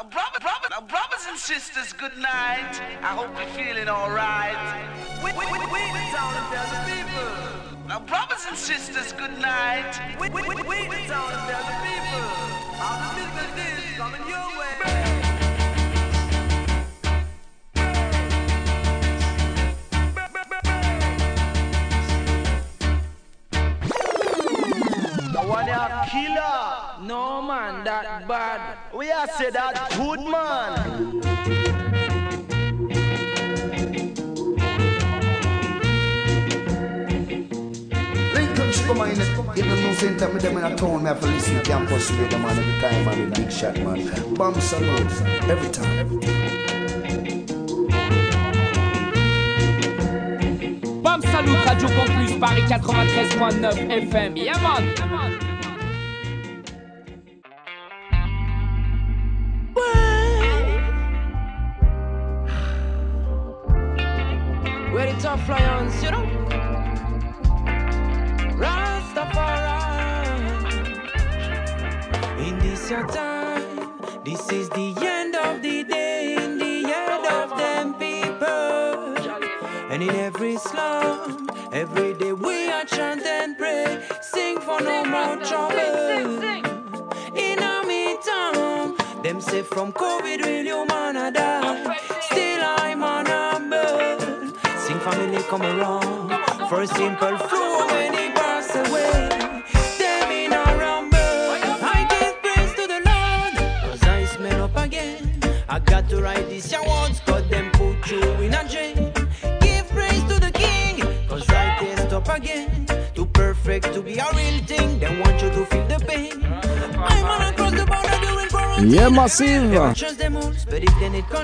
Now, brother, brother, now, brothers and sisters, good night. I hope you're feeling alright. We, we, we, we the town and the people. Now, brothers and sisters, good night. We, we, we, we the town and the people. All the physical days coming your way. One a killer. No man, that bad. We are say that good man. Lincoln Sugar Man, even no same time with them in a town, me have to listen to campus radio man every time, man, the big shot, man. Bam Salute, every time. Bam Salut, Radio Campus, Paris 93.9 FM. Yeah, man. Where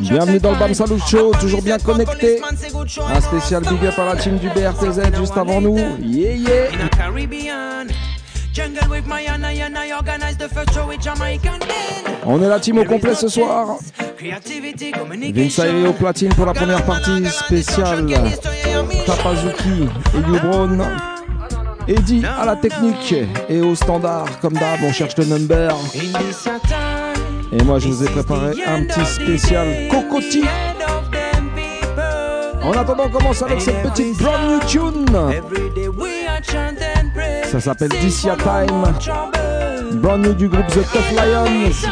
Bienvenue dans le Bam Salut Show, toujours bien connecté. Un spécial big up à la team du BRTZ juste avant nous. Yeah, yeah. On est la team au complet ce soir. Vince au platine pour la première partie spéciale. Tapazuki et You Brown. Eddie à la technique et au standard. Comme d'hab, on cherche le number. Et moi, je vous ai préparé un petit spécial Cocoa Tea. end of them people. En attendant, on commence avec cette petite brand new tune. Every day we are chant and pray. Ça s'appelle Sing This Your for no Time. more trouble. Brand new du groupe The Tough Lions.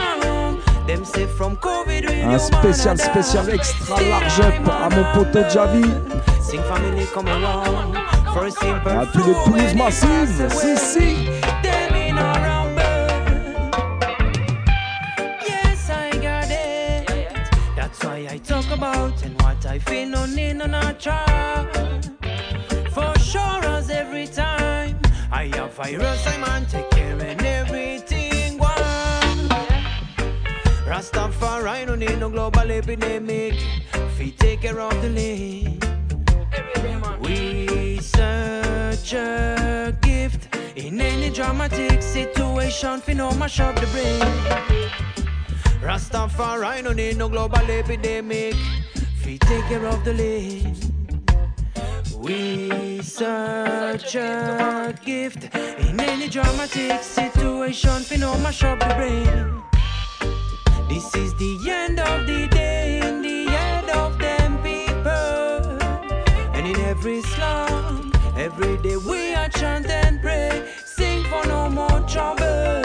Them say from COVID will Un you spécial, man a spécial die. extra Still large I'm up à mon on poteau Javi. humble. Sing family come around for a simple À tous les flu Toulouse when he massives. pass Si, away. si. About and what I feel no need no not try. For sure as every time I have virus, I man take care and everything one. Rastafari no need no global epidemic. We take care of the link. We search a gift in any dramatic situation. Fi no mash up the brain. Rastafari no need no global epidemic. Fi take care of the land. We search a gift in any dramatic situation. Fi no mash up the brain. This is the end of the day, in the end of them people. And in every slum, every day we are chant and pray, sing for no more trouble.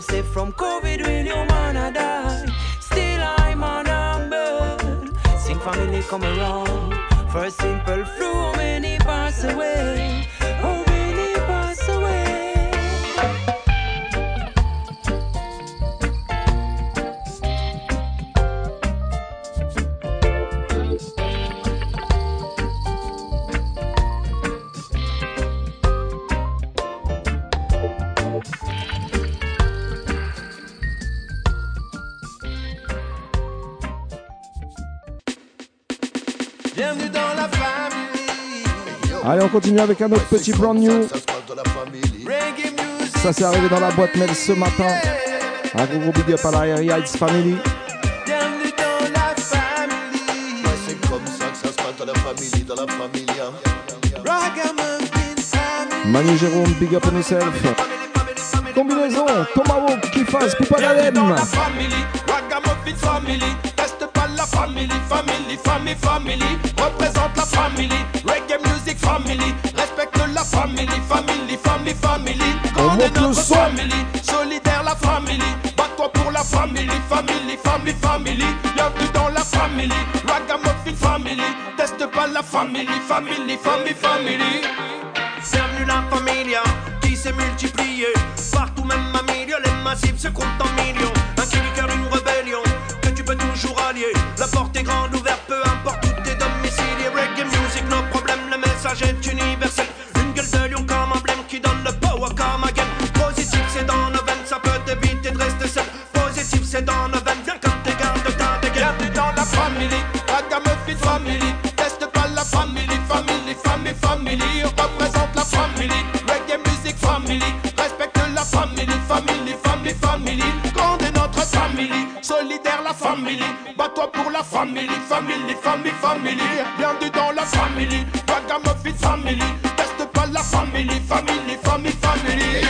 Them say from COVID will you man a die. Still I'm on humble. Sing family come around a simple flu he pass away. Allez, on continue avec un autre petit brand new. Ça s'est arrivé dans la boîte mail ce matin. Un gros gros big up à la Area Heights Family. Manu Jérôme, big up on yourself. Combinaison, Tomahawk qui fasse Poupa la family, family, family, family, family, family, représente la family, reggae music family, respecte la family, family, family, family, est notre son. family, solidaire la family, bats-toi pour la family, family, family, family, bienvenue dans la family, Ragamuffin family, teste pas la family, family, family, family. Bienvenue la familia qui s'est multipliée. Partout, même à milieu, les massifs se comptent en family, family, family, family, bienvenue dans la family, Ragamuffin family, teste pas la family, family, family, family.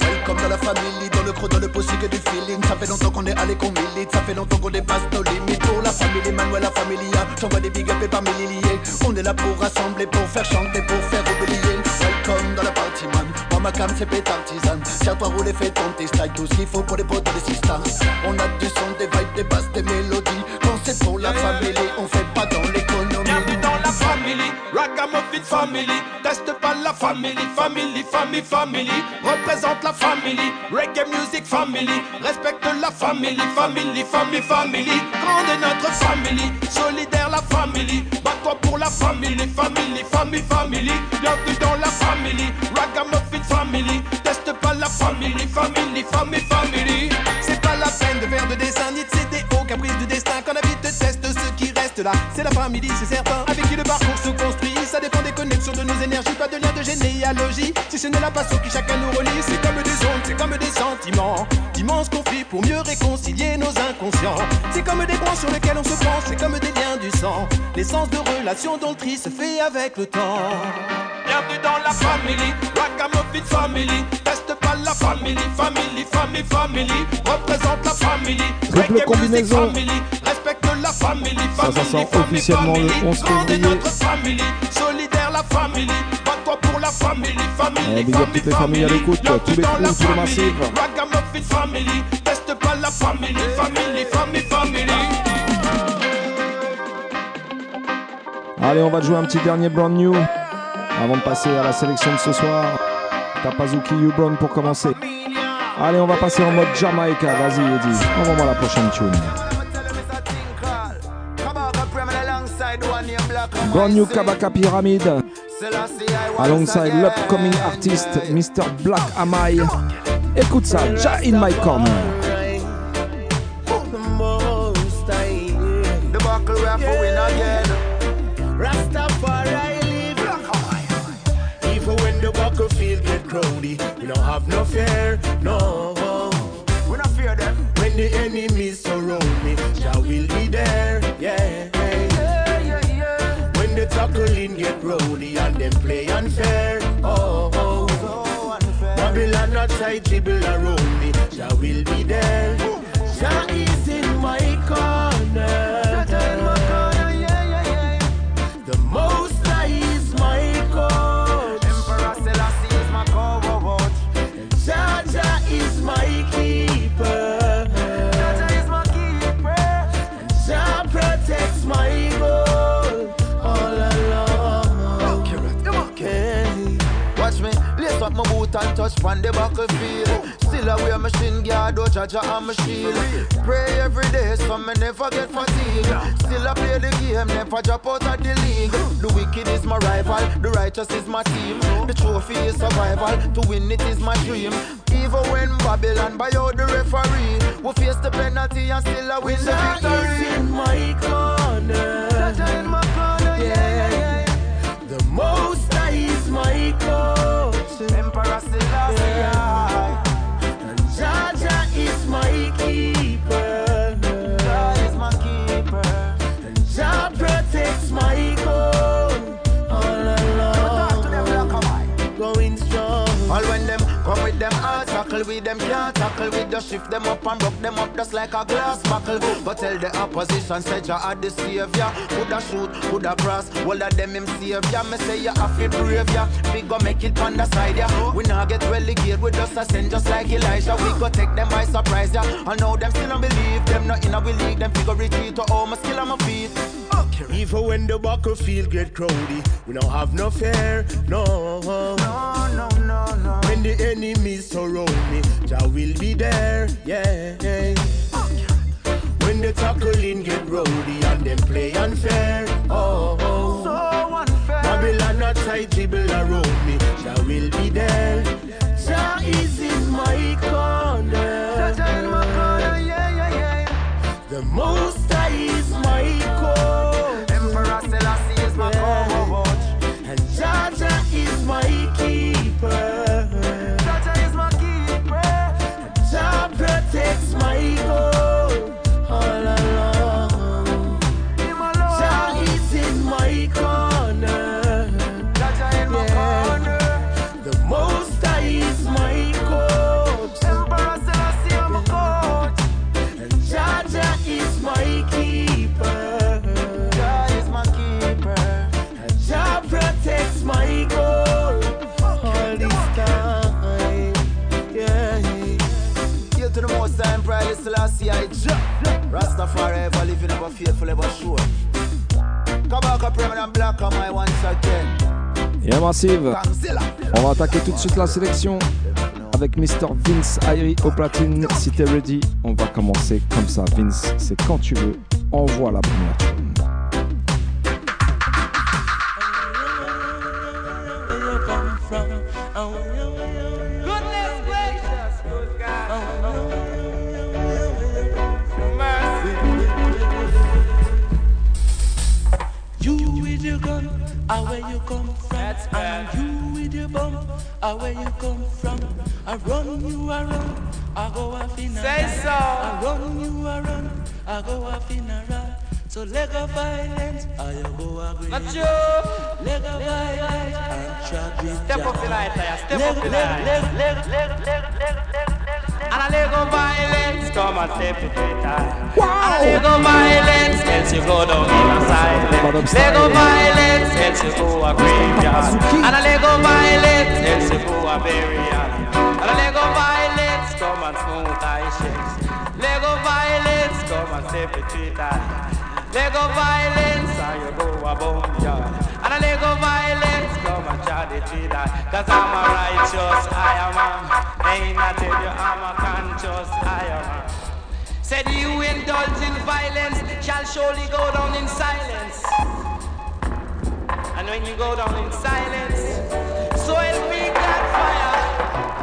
Welcome dans la famille, dans le creux, dans le possible que du feeling. Ça fait longtemps qu'on est allé qu'on milite, ça fait longtemps qu'on dépasse nos limites. Pour la famille, Manuel, la familia, j'envoie des big up et par milliers. On est là pour rassembler, pour faire chanter, pour faire oublier. Welcome dans la party, man. Ma cam, c'est pétartisan. Tiens-toi, roule et fais ton style, tout ce qu'il faut pour les potes des sisters. On a du son, des vibes, des basses, des mélodies. C'est pour la famille, on fait pas dans l'économie. Bienvenue dans la family, Ragamuffin family, teste pas la family, family, family, family, représente la family, reggae music family, respecte la family, family, family, family, grande est notre family, solidaire la family, bats-toi pour la family, family, family, family, bienvenue dans la family, Ragamuffin family, teste pas la family, family, family, family. C'est pas la peine de faire de dessin C'est la famille c'est certain. Avec qui le parcours se construit. Ça dépend des connexions de nos énergies Pas de lien de généalogie. Si ce n'est la passion qui chacun nous relie C'est comme des ondes, c'est comme des sentiments. D'immenses conflits pour mieux réconcilier nos inconscients. C'est comme des points sur lesquels on se penche C'est comme des L'essence de relations dont le tri se fait avec le temps. Bienvenue dans la family, Ragamuffin family, teste pas la family, family, family, family, représente la family, reggae music combinaison. family, respecte la family, Ça, family, family, officiellement le family, 11 grande est février. notre family, solidaire la family, bats-toi pour la family, family, Eh, up toutes les familles à l'écoute, tous les la tous les family, massifs. Ragamuffin family, teste pas la family, family, family, family. Allez, on va jouer un petit dernier brand new avant de passer à la sélection de ce soir. Tapazuki U Brown pour commencer. Allez, on va passer en mode Jamaïca. Vas-y, Eddie, envoie-moi la prochaine tune. Brand new Kabaka Pyramid alongside l'upcoming artist Mr. Black Amai. Écoute ça, Ja in my corner. The battlefield get crowdy, we don't have no fear, no. We not fear them When the enemies surround me, Jah will be there, yeah. Yeah, yeah, yeah When the tackling get rowdy and them play unfair, oh. oh. So unfair Babylon not try dribble around me, Jah will be there. Jah is in my corner. Lace up my boot and touch on the battlefield. Still I wear my shin guard, oh Jaja and my shield. Pray every day so me never get fatigued. Still I play the game, never drop out of the league. The wicked is my rival, the righteous is my team. The trophy is survival, to win it is my dream. Even when Babylon buy out the referee, we face the penalty and still I win the victory. in my corner. Jaja in my corner, yeah, yeah, yeah. The Most High is my coach. Emperor Selassie, yeah. Jaja is my keeper. Jah is my keeper. And Jah protects my goal all Talk to them along. like a white. Going strong. All when them come with them hard tackle with them can't tackle. We just shift them up and broke them up just like a glass buckle. But tell the opposition, said you are the savior. Coulda shoot, coulda cross, all of them him savior. Me say you have to brave ya. We go make it on the side ya. We not get relegated, we just ascend just like Elijah. We go take them by surprise ya. I know them still don't believe them not in a we league. Them figure retreat to all my skill on my feet. Even when the battlefield get crowdy, we don't have no fear, no. No, no, no, no. When the enemies surround me, Jah will be there, yeah. When the tackling get rowdy and them play unfair, oh. oh. So unfair. Babylon not tight dribble around me, Jah will be there. Jah is in my corner. Jah in my corner, yeah, yeah, yeah. The Most ever living, ever faithful, ever sure. Kabaka permanent black on my once again. Yeah, Massive. On va attaquer tout de suite la sélection avec Mr. Vince Ayri au platine. Si t'es ready, on va commencer comme ça. Vince, c'est quand tu veux. Envoie la première come from? That's bad. And you with your bum, ah where you come from? I run you around, I go off in a Say so. I run you around, I go off in a ride. So leg of violence, I go agree. Not you. Leg of violence, trap with Step up the light, yeah. Step Leg, up the leg, light. leg, leg, leg, leg, leg, leg, leg, And a little violence, come and step it with a little violence, else you go down in a silence. Little violence, else you go a graveyard. And a little violence, else you go a burial. And a little violence, come and smooth smoke ashes. Lego violence, come and it with time. Lego violence, and you go a boneyard. And a Lego violence, come and try the tree. Cause I'm a righteous Iron Man. Ain't I tell you I'm a conscious Iron Man. Said you indulge in violence shall surely go down in silence. And when you go down in silence, so help me God fire.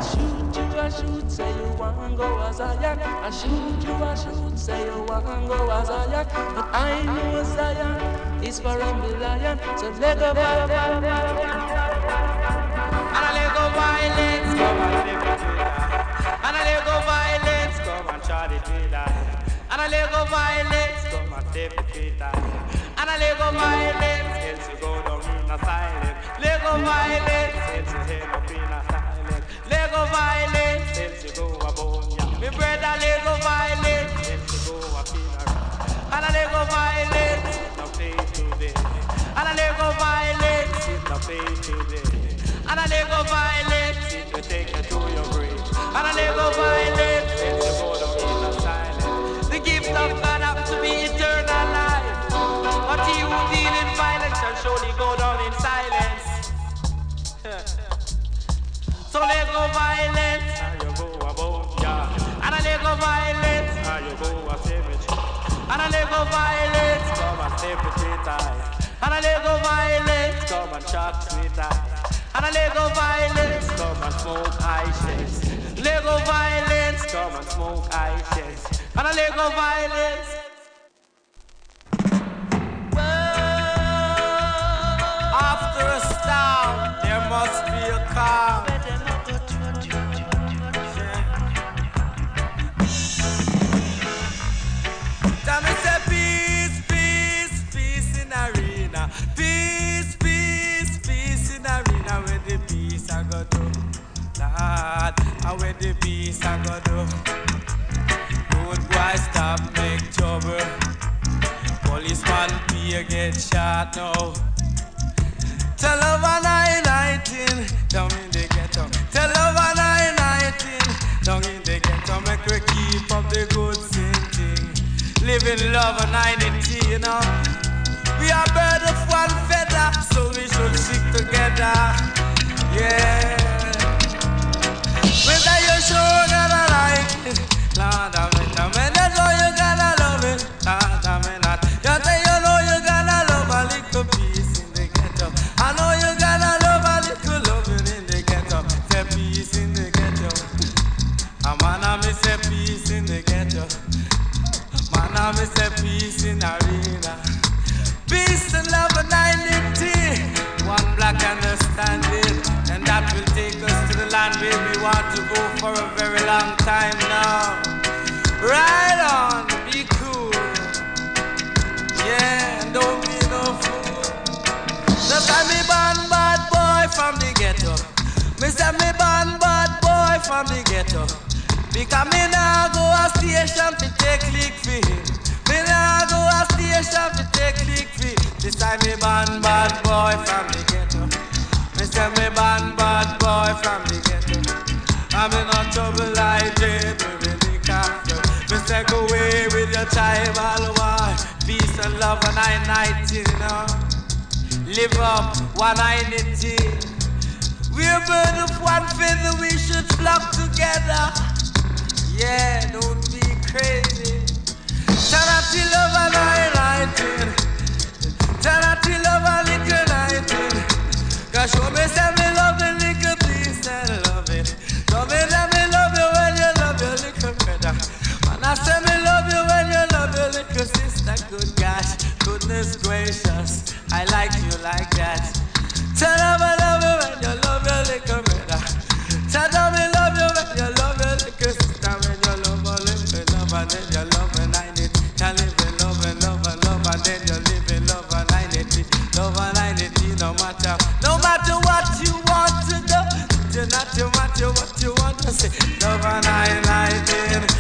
Shoot you a shoot, say you wanna go as Zion. I shoot you a shoot, say you wanna go as Zion. But I know Zion is for humble lion. So let go, a violence, and live it with that. And a little violence, come and try with that. And a little violence, come and step it with that. And a little violence, else you go down in a silence. Little violence, else you head up in a silence. Little violence, else you go a bone, yeah. Me brother, little violence, else you go a funeral. And a little violence, no play today. And a little violence, no play today. And a little violence, it will take you to your grave. And a little violence, it will silence. The gift of God have to be eternal life. But he who deal in violence shall surely go down in silence. so let go violence, and you go about yeah. And a little violence, and you go a cemetery. And a little violence, come and step it with eye. And a little violence, come and chat sweet eye. And a little violence, come and smoke ashes. Little violence, come and smoke ashes. And a little violence. After a storm, there must be a calm. Tell me say peace, peace, peace in arena. Peace, peace, peace in arena. Where the peace I go to, Lord. And where the peace I go do. Boy stop make trouble. Policeman Pierre get shot now. Tell over nine nineteen, down in the ghetto. Tell over nine nineteen, down in the ghetto. Make we keep up the good thing. Living love and ninety, you know. We are bird of one feather, so we should stick together. Yeah. Whether you like it, Lord, I I love it. Lord, I mean, that. You say you know you gotta love a little peace in the ghetto. I know you gotta love a little loving in the ghetto. Say peace in the ghetto. A man, I me peace in the ghetto. Man, I me peace in arena. Peace and love and unity. One black understanding, and that will take us land where we want to go for a very long time now. Right on, be cool. Yeah, and don't be no fool. Just me born bad boy from the ghetto. Say me born bad boy from the ghetto. Because me now go a station to take lick for him. Me now go a station to take lick for. This time me born bad boy from the ghetto. I'm in no trouble like Jay, baby, the captain. Me go away with your tribal war. Peace and love and I night, you know. Live up one unity. We're bird of one feather, we should flock together. Yeah, don't be crazy. To love and I out to love and goodness gracious. I like you like that. Tell them I love you when you love your little brother. Tell them I love you when you love your little sister. When you love her, live in love and then you love and I need. You live in love and love and love and then you live in love and I need. Love and I need no matter, no matter what you want to do. Do not you matter what you want to say. Love and I need.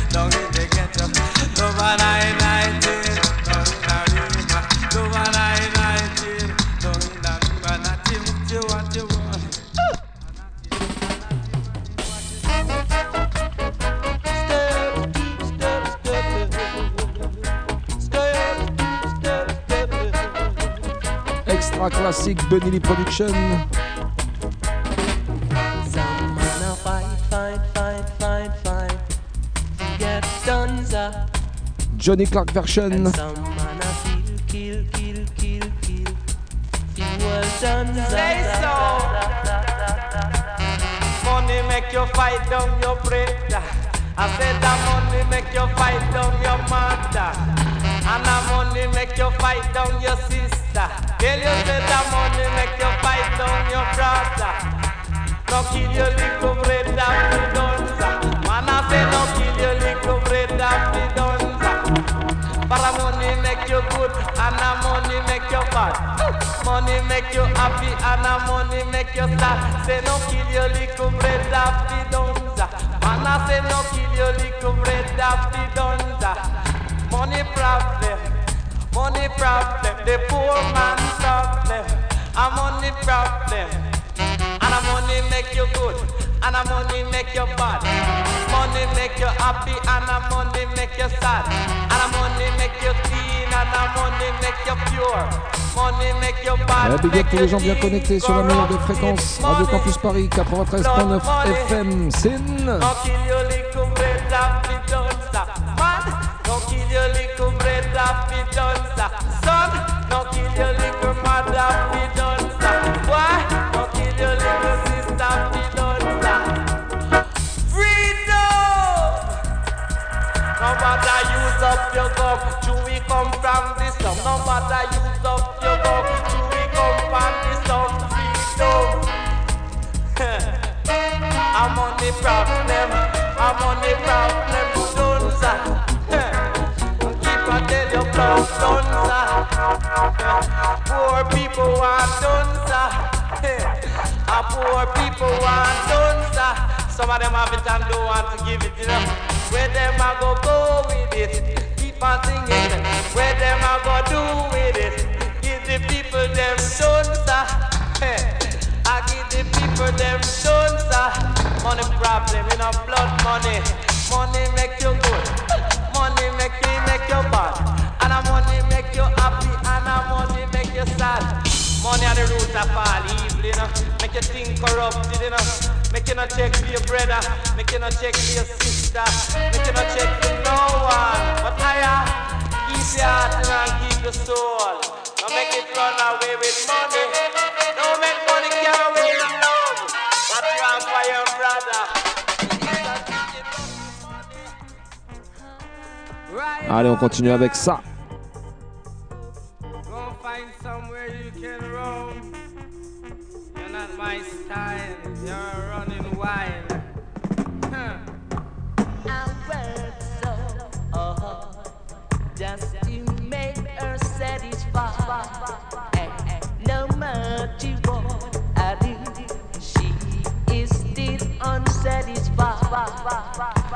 Classique Bunny Lee Production. Some man a fight, fight, fight, fight, fight to get done, sir. Johnny Clark version. Some man a kill, kill, kill, kill, kill. Fuel done, Say so. Money make you fight down your brother. I said that money make you fight down your mother. And that money make you fight down your sister. Girl, you said that money make you fight down your brother. No kill your little brother, we don't. Man, I say no kill your little brother, we don't. Para money make you good and a money make you bad. Money make you happy and a money make you sad. Say no kill your little bread of the dunza. Man I say no kill your little bread of the dunza. Money problem, money problem, the poor man problem, a money problem. And a money make you good, and a money make you bad. Money make you happy, and a money make you sad. And a money make you clean, and a money make you pure. Money make you bad. Ouais, big up tous les gens bien connectés sur la meilleure des fréquences. Radio Campus Paris 93.9 FM. Sin. I'm on the problem, I'm on the problem, Poor people want Dunza. A poor people want Dunza. Some of them have it and don't want to give it, you know. Where them I go go with it? Keep on singing. Where them I go do with it? Give the people them stones, I give the people them stones, Money problem, you know, blood money. Money make you good. Money make you make you bad. Money are the root of all evil, you know. Make you think corrupted, you know. Make you not check for your brother. Make you not check for your sister. Make you not check for no one. But higher, keep your heart and keep your soul. Don't make it run away with money. Don't make money carry away with love. What's wrong for your brother? Allez, on continue avec ça. And.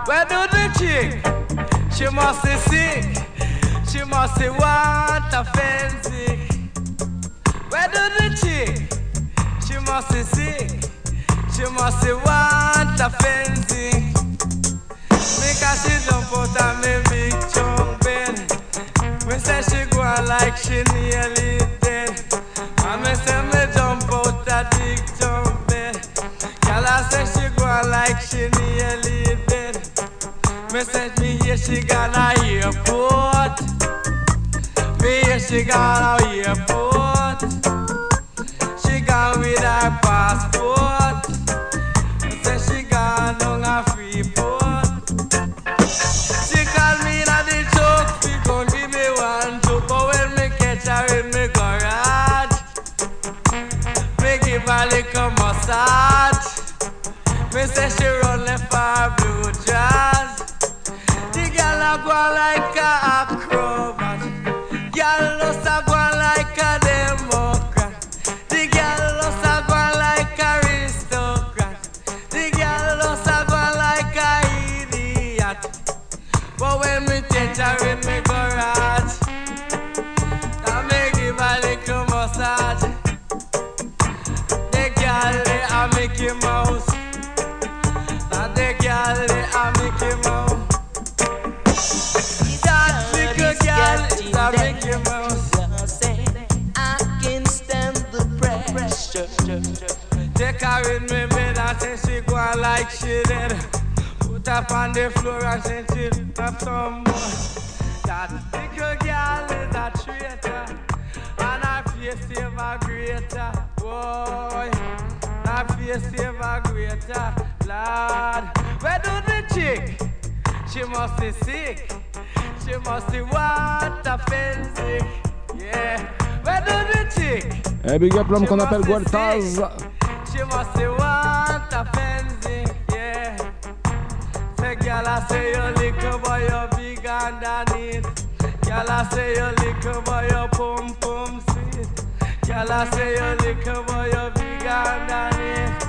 Where do the chick? She must be sick. She must be want a fancy. Where do the chick? She must be sick. She must be want a fancy. Make her she jump out of me big chunk bed. Me say she go like she nearly she nearly dead. Me say me hear she got a airport. Me hear she got a airport. Her on the floor and say she have some more. That little girl is a traitor. And her face ever greater. Boy, her face ever greater. Lord, where do the chick? She must be sick. She must be want a fancy. Yeah, where do the chick? Eh, big up l'homme qu'on appelle Gualtaz. She must say want a fancy, girl, I say you little boy, you big underneath. Girl, I say you little boy, you pum pum sweet. Girl, I say you little boy, you big underneath.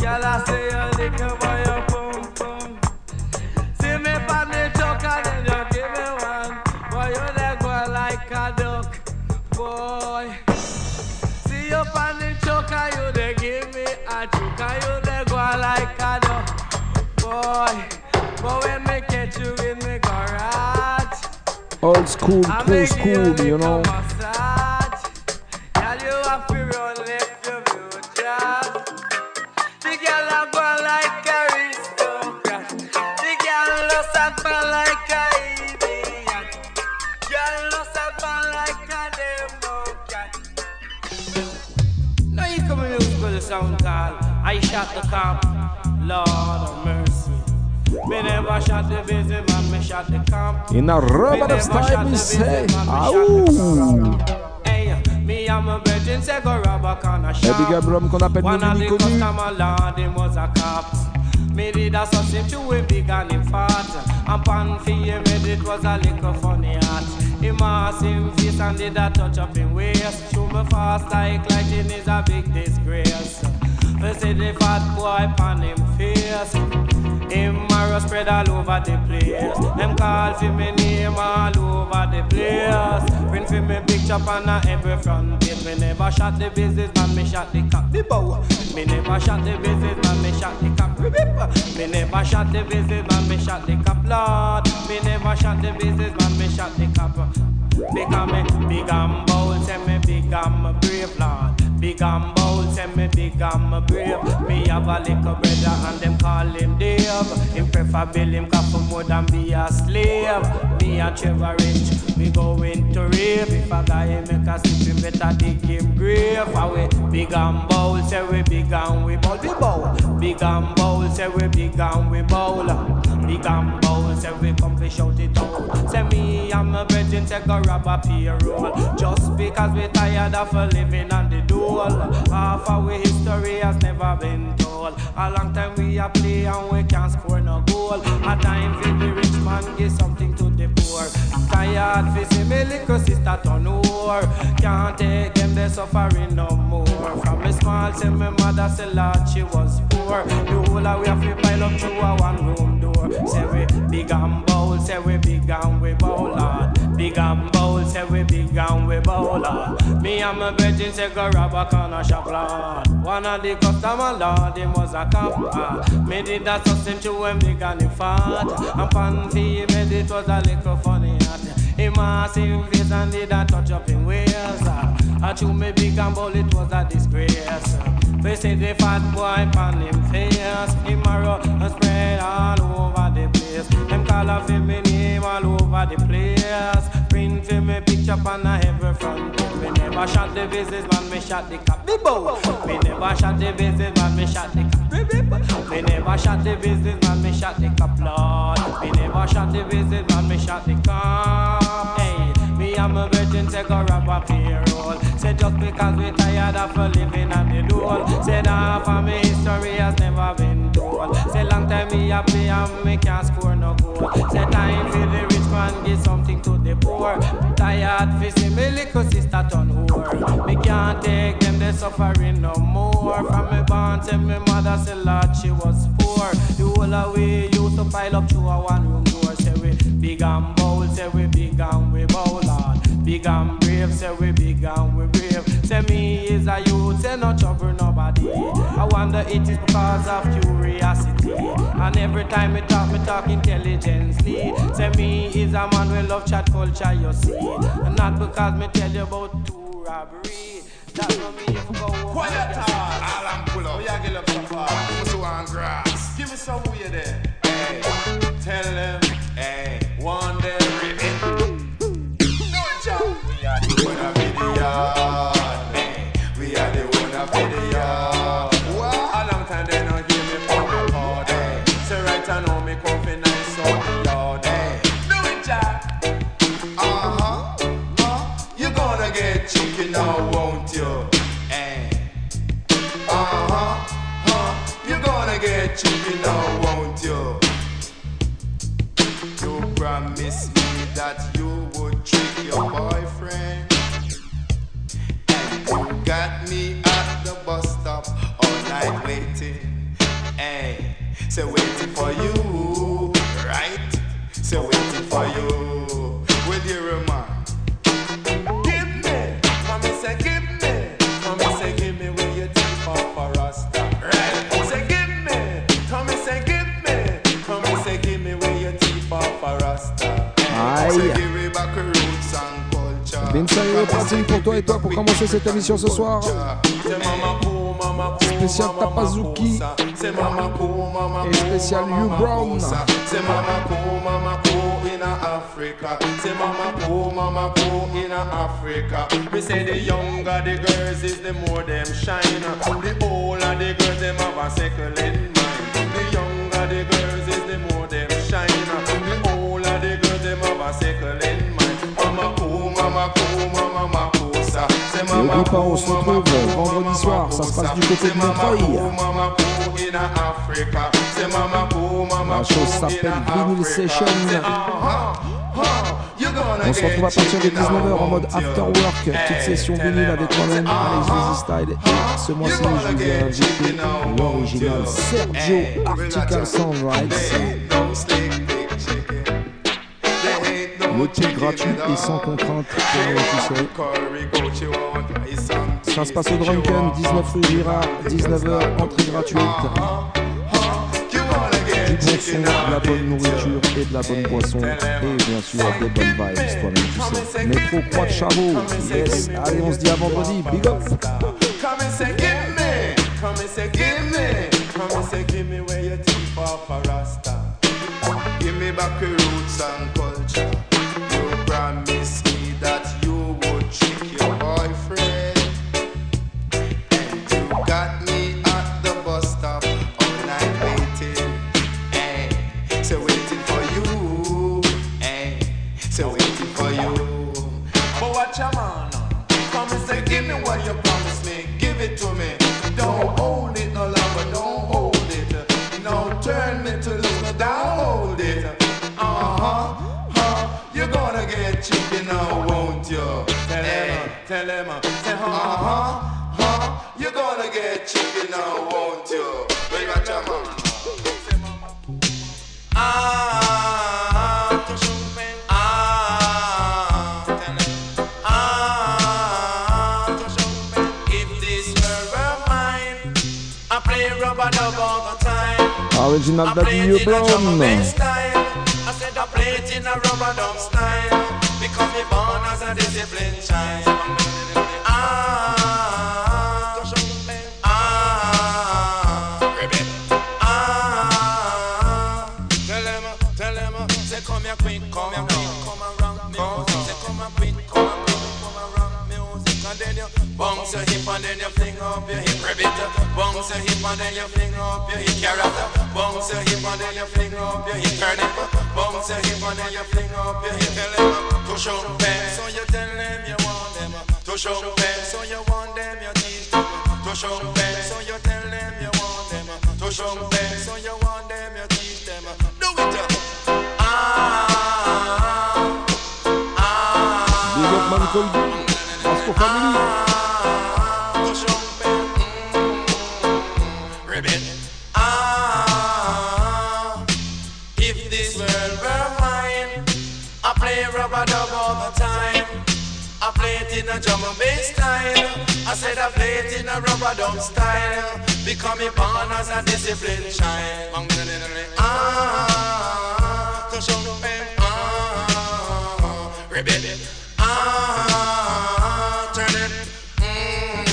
Girl, I say you little boy, you pum pum. See me pan the truck and then you give me one. Boy, you dey go like a duck, boy. See you pan the truck and you dey give me a choke and you dey go like a duck, boy. Old school, cool school, you know. massage. Girl, you have to run left your future. The girl a go like a aristocrat. The girl lost a go like a idiot. Girl lost a go like a democrat. Now you come use for the sound call. I shot the cop. Lord of mercy. In a rubber of style, we say. Aouh! Hey, me and my virgin say go rob a corner Eh, shop. big l'homme qu'on appelle One of the connu. customer lord, him was a cop. Me did a sausage to him big and him fat. And pan for him head it was a little funny hat. Him ass him face and did a touch up him waist. Show me fast like lightning is a big disgrace. They say the fat boy pan him face. Him arrow spread all over the place. Them call for me name all over the place. Print for me picture on every front page. Me never shot the business man, me shot the cock the bow. Me never shot the business man, me shot the rip. Me never shot the business man, me shot the cop lord. Me never shot the business man, me shot the cop. Because me big and bold, say me big and brave lord. Big and bold, say me big and brave. Me have a little brother and them call him Dave. Him prefer bill him for more than be a slave. Me and Trevor Rich, we go into rave. If a guy make a slip, him better dig him grave. For we big and bold, say we big and we bold. We bow. Big and bold, say we big and we bold. And bold, say we come fi shout it out. Say me and my brethren take a rob a payroll. Just because we tired of living on the dole. Half we history has never been told. A long time we a play and we can't score no goal. A time for the rich man give something to the poor. Tired fi see me little sister turn over. Can't take them they're suffering no more. From me small say me mother say Lord she was poor. The whole of we have to pile up through a one room door. Say we big and bold, say we big and we bold, Lord. Big and bold, say we big and we bold, Lord. Me and my brethren say go rob a corner shop, Lord. One of the customer, Lord, he was a cop. Me did that so him to when big and he fat. And pan made it was a little funny hat. He massive face and did a touch up ways. ah. I chew me big and bold, it was a disgrace. They say the fat boy pan him face. Him a run and spread all over the place. Them call a fi me name all over the place. Print fi me picture on a every front. Me never shot the businessman, me shot the cop. Me. Me never shot the businessman, me shot the cop. Me never shot the businessman, me shot the cop. Lord. Me never shot the businessman, me shot the cop. Me and my virgin take a rap a payroll. Say just because we tired of a living on the dole. Say that for me history has never been told. Say long time me a play and me can't score no goal. Say time for the rich man give something to the poor. Tired fi see me little sister turn whore. Me can't take them they suffering no more. From me born say me mother say Lord she was poor. The whole of we used to pile up to a one room door. Say we big and say we big and we bold, Lord. Big and brave, say we big and we brave. Say me is a youth, say no trouble nobody. I wonder it is because of curiosity. And every time me talk, me talk intelligently. Say me is a man we love chat culture, you see. And not because me tell you about two robbery. That's what me if go. Quiet time. Alan pull up. Oh, we are get up so far. Who's on grass? Give me some weird there. Eh? Hey, tell them. You promised me that you would trick your boyfriend. And you got me at the bus stop all night waiting. Hey, say waiting for you, right? Say waiting for you. Pour toi et toi pour commencer cette émission ce soir. Spécial Tapazuki et spécial You Brown. We say the the girls is the more them shine. The the girls second On se retrouve vendredi soir. Ça se passe du côté de Montreuil. La chose s'appelle Vinyl. Session. On se retrouve à partir de 19h en mode after work, petite session vinyle avec moi-même, Alex Style. Ce mois-ci, je vous ai invité l'original Sergio Article Sunrise. Le titre gratuit et sans contrainte Ça se passe au Drunken, 19 rue Girard, 19h, entrée gratuite. Du bon son, de la bonne nourriture et de la bonne boisson. Et bien sûr, des bonnes vibes, toi-même tu sais. Métro Croix de Chabot, yes. Allez, on se dit à vendredi, big up! Come and say, give me. Come and say, give me. Where rasta. Give me back your roots and culture. You drum and Brown. I said I in a rubber style because me born as a disciplined child. Bounce your hip and then you fling up your hip. Bounce your hip and then you fling up your hip. Bounce your hip and then you fling up your hip, them uh, to show them. So you tell them you want them uh, to show them. So you want them, you teach them uh, to show them. So you tell them you want them to show them. So you want them, you teach them. Do it. Ah, ah. ah. Ribbon. A rubber dub style. Becoming born as a disciplined child. Ah, to show them. Ah, ribbon. Ah, turn it. Mm,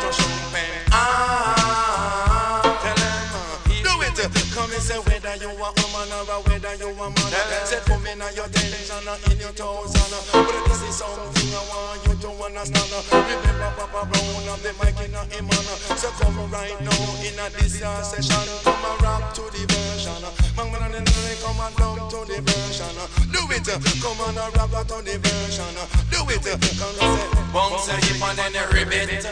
to show them. Ah, tell them. Do it. Come and say whether you a woman or a whether you a man. Say come in your tension or in your toes. But this is something I want you to understand. Remember Papa Brown of the mic in a on. So come right now in a this session. Come and rock to the version. Man, man, and then come and down to the version. Do it. Come on and rock to the version. Do it. Come and say bounce your hip and then you ribbit.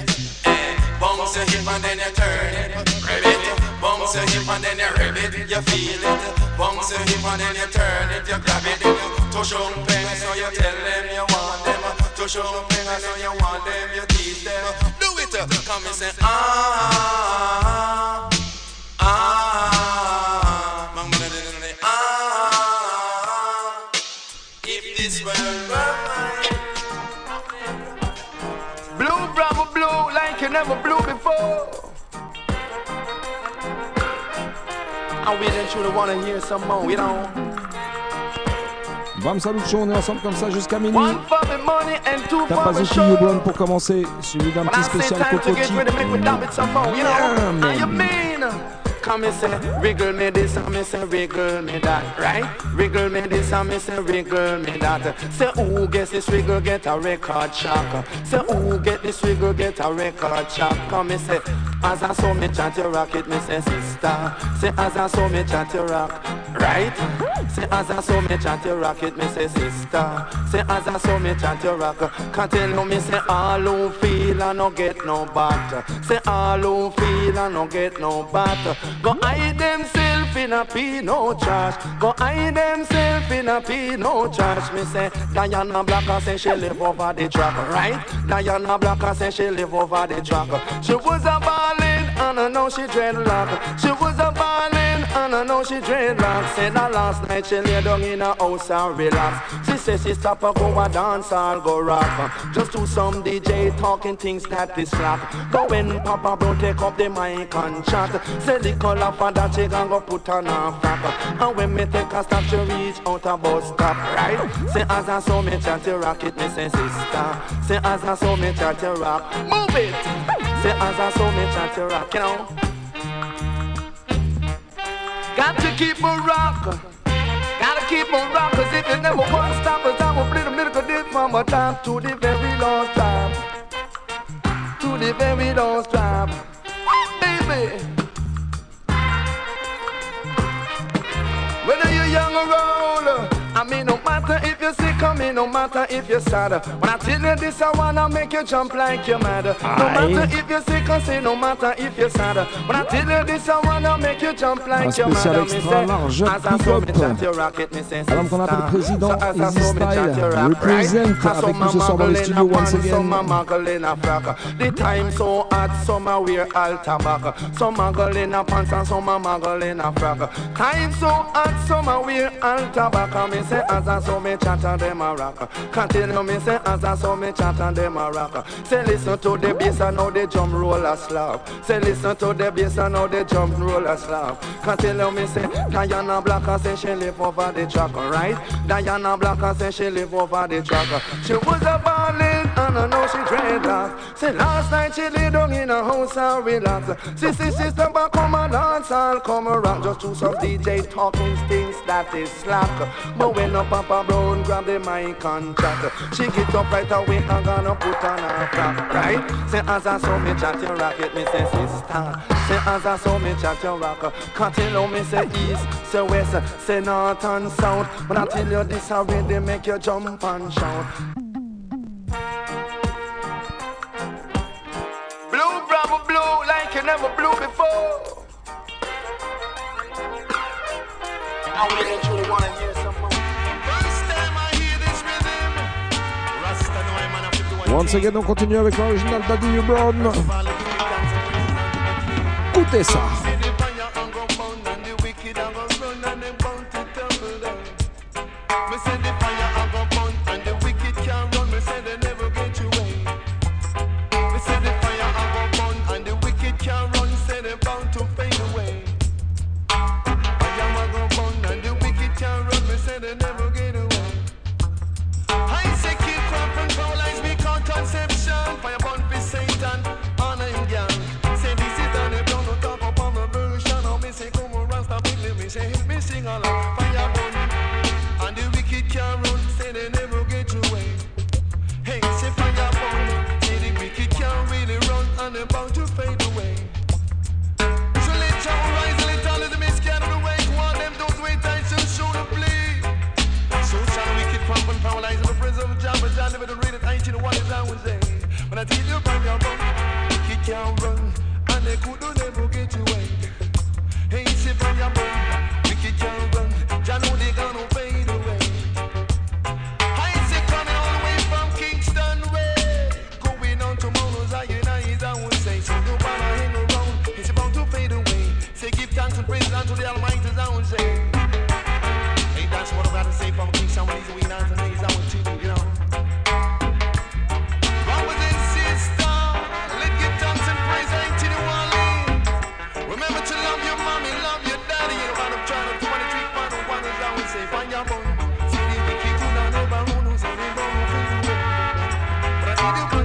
Eh, bounce your hip and then you turn it. Ribbit. Bounce your hip and then you ribbit. You feel it. Bounce your hip and then you turn it. You grab it. Touch on pen. So you tell them you want them. Touch on pen. So you want them. You teach them. Do it. Come and say ah ah. Mang- Ah. If this world were mine. Blue, bravo, blue, like you never blew before. I really truly wanna hear some more, you know. Bam Salute Show, on est ensemble comme ça jusqu'à minuit. One for the money and two T'as for pas the Zuki show. U Brown pour commencer, suivi d'un When petit I say spécial time to get Cocoa Tea. ready, make me dab it some more, you know. Yeah, Come and say, wriggle me this, and me say, wriggle me that, right? Wriggle me this, and me say, wriggle me that. Say, who gets this wriggle get a record shock. Say, who get this wriggle get a record shock. Come and say, As I saw me chat you rock it, me say sister. Say as I saw me chat you rock, right? Say as I saw me chat you rock it, me say sister. Say as I saw me chat you rock. Can't tell no me say all who feel and no get no batter. Say all who feel and no get no batter. Go hide themself in a pea no trash. Go hide themself in a pea no trash. Me say Diana Blacker say she live over the track, right? Diana Blacker say she live over the track. She was a ballin' and I know she dreadlock. She was a ballin' and I know she dreadlock. Said that last night she lay down in a house and relax. She said she stop and go a dance, I'll go rock. Just do some DJ talking things that is slack. Go when Papa Brown take up the mic and chat. Say the color for that she gon' go put on a frack. And when me take a stop, she reach out a bus stop, right? Say as I saw me chat to rock it, me say sister. Say as I saw me chat to rock, move it. Say as I saw me chat to rock, you know. Got to keep a rock. Gotta keep on rock, cause if you never want to stop, cause I will play the miracle this from a time to the very last time. To the very last time. Baby. Whether you're young or old, I mean, no matter if you're sick or me, no matter if you're sad. When I tell you this, I wanna make you jump like you're mad. No matter if you're sick or say, no matter if you're sad. When I tell you this, I wanna make you jump like you're mad. extra say, large, as I saw me chat your rocket, me say, Alors qu'on appelle président So as I Easy saw me chat Style, your rock, right? represent avec some nous ce soir dans les studios once again. Say as I saw me chat and them a rock. Continue me say as I saw me chat and them a rock. Say listen to the bass and how the drum roll a slap. Say listen to the bass and how the drum roll a slap. Continue me say Diana Blacker say she live over the track, right? Diana Blacker say she live over the track. She was a ballin' and I know she dreadlock. Say last night she lay down in a house and relax. She say sister back come and dance, I'll come around. Just do some DJ talking things that is slack. But when a Papa Brown grab the mic and chat, she get up right away and gonna put on her cap, right? Say as I saw me chat your rocket, me say sister. Say as I saw me chat your rock, continue me say east, say west, say north and south. But I tell you this already make you jump and shout. Blue, bravo, blue, like you never blew before. I really truly wanna hear Once again, on continue avec l'original Daddy Brown. Écoutez ça. Done read it, I ain't you know what is I would say. When I tell you fire burn, wicked can't run, and they could never get away. Hey, say fire burn, wicked can't run, Jah know they gonna fade away. From you praise unto the Almighty, I say. Hey, that's what I gotta say from Kingston when he's away down But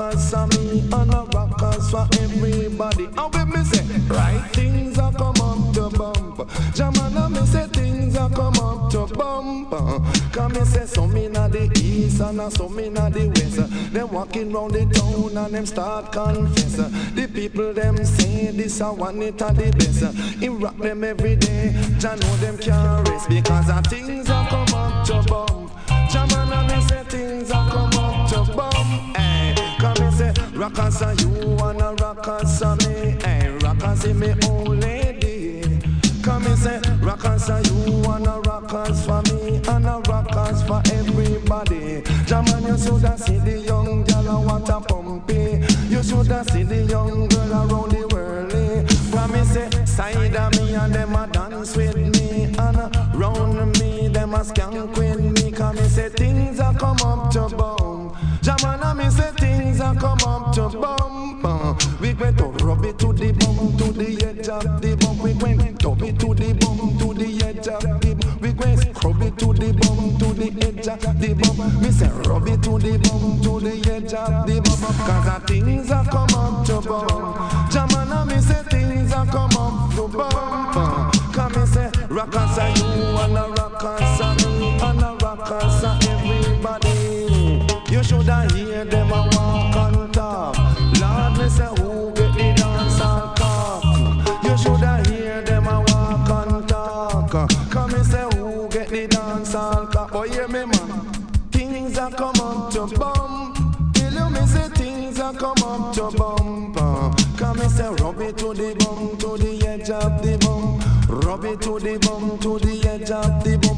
rockers are me and a rockers for everybody. And when me say right things are come up to bump. Jamana me say things are come up to bump. Come me say some inna the east and a some inna the west. Them walking round the town and them start confess. The people them say this a one it a the best. Him rock them every day. Jah know them can't rest because the things are come up to bump. Jamana rockers are you and a rockers are me. Hey, rockers is me old lady. Come and say rockers are you and a rockers for me and a rockers for everybody. Jaman, you shoulda see the young gal a a pumpy. You shoulda see the young girl around the world. Come and say side of me and them a dance with me and round me them a skank with me. Come and say things a come up to bum. A come up to bum. Uh, We went to rub it to the bum, to the edge of the bum. We went dub it to the bum, to the edge of the bum. We went scrub it to the bum, to the edge of the bum. Me say rub it to the bum, to the edge of the bum. Cause the things a come up to bum. Jamana me say things a come up to bum. Uh, Come me say rockers are you and a rockers are me and a rockers are everybody. You shoulda hear them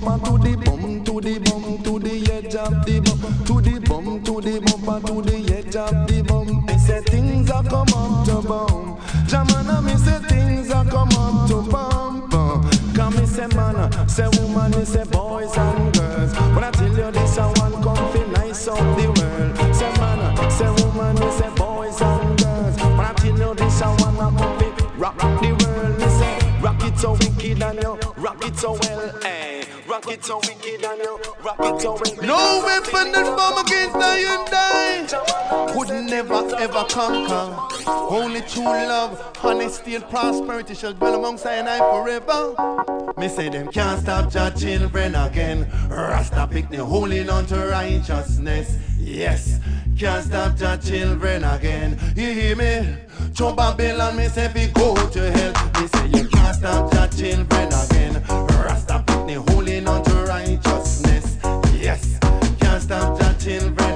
bum, and to the bum, to the bum, to the edge of the bum, to the bum, to the bum, and to the edge of the bum. Me say things a come up to bum. Jamana me say things a come up to bump. Uh, Come me say man, uh, say woman, me say boys and girls. When I tell you this, I want comfy nice of the world. Say man, uh, say woman, me say boys and girls. When I tell you this, I wanna comfy rock the world. Me say rock it so wicked and you rock it so well. It so wicked and you rock it so well. No weapon that form against the die could never ever conquer. Only true love, honesty, and prosperity shall dwell alongside and I forever. Me say them can't stop your children again. Rasta pick the holding on to righteousness. Yes, can't stop your children again. You hear me? Show Babylon, me say we go to hell. Me say you can't stop your children again. Rasta pick the holding stop your children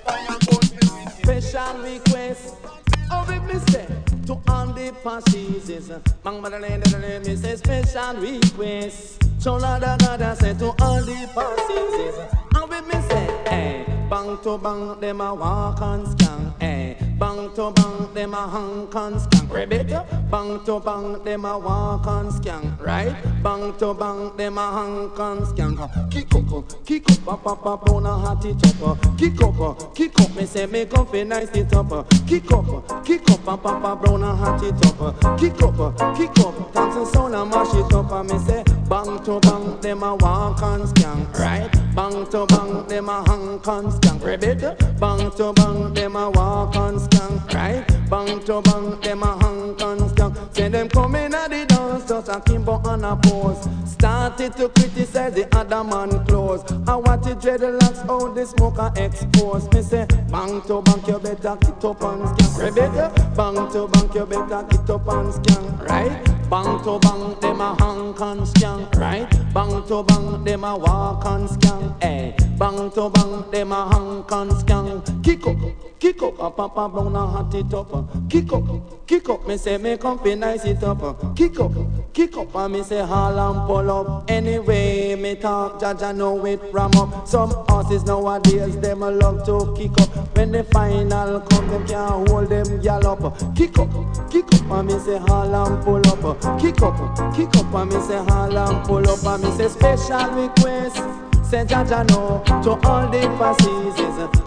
Fire go Special request. Oh, if me say to all the passes, Mang Madalene, me special request. So la da da da say to all the passes. Hey, eh, bang to bang, them a walk and hey. Bang to bang, them a hang and scan. Ribbit, bang to bang, them a walk and scan, right? Bang to bang, them a hang and scan. Kick up, kick up, pop pop pop, on a hot it up. Kick up, kick up, me say come fi nice it up. Kick up, kick up, pop, brown and hot it up. Kick up, kick up, dance and sound and mash it up. And me say bang to bang, them a walk and scan, right? Bang to bang, them a hang and scan. Ribbit, bang to bang, them a walk and scan, right? Bang to bang, them a hang scan. Say them come in at the dance, just a Kimbo and a pose. Started to criticize the other man clothes. I want the dreadlocks out the smoker expose. Me say, bang to bang, you better get up and scan. Ribbit, bang to bang, you better get up and scan, right? Bang to bang, them a hang and scan, right? Bang to bang, them a walk and scan, eh? Bang to bang, them a hang and scan. Kick up, kick up, a papa brown and hot it up. Kick up, kick up, me say me come nice it up. Kick up, kick up, and me say haul and pull up. Anyway, me talk, Jaja know it ram up. Some horses nowadays, them a love to kick up. When the final come, them can't hold them gal up. Kick up, kick up, and me say haul and pull up. Kick up, kick up, and me say haul and pull up. And me say special request. Say Jaja no to all the passes.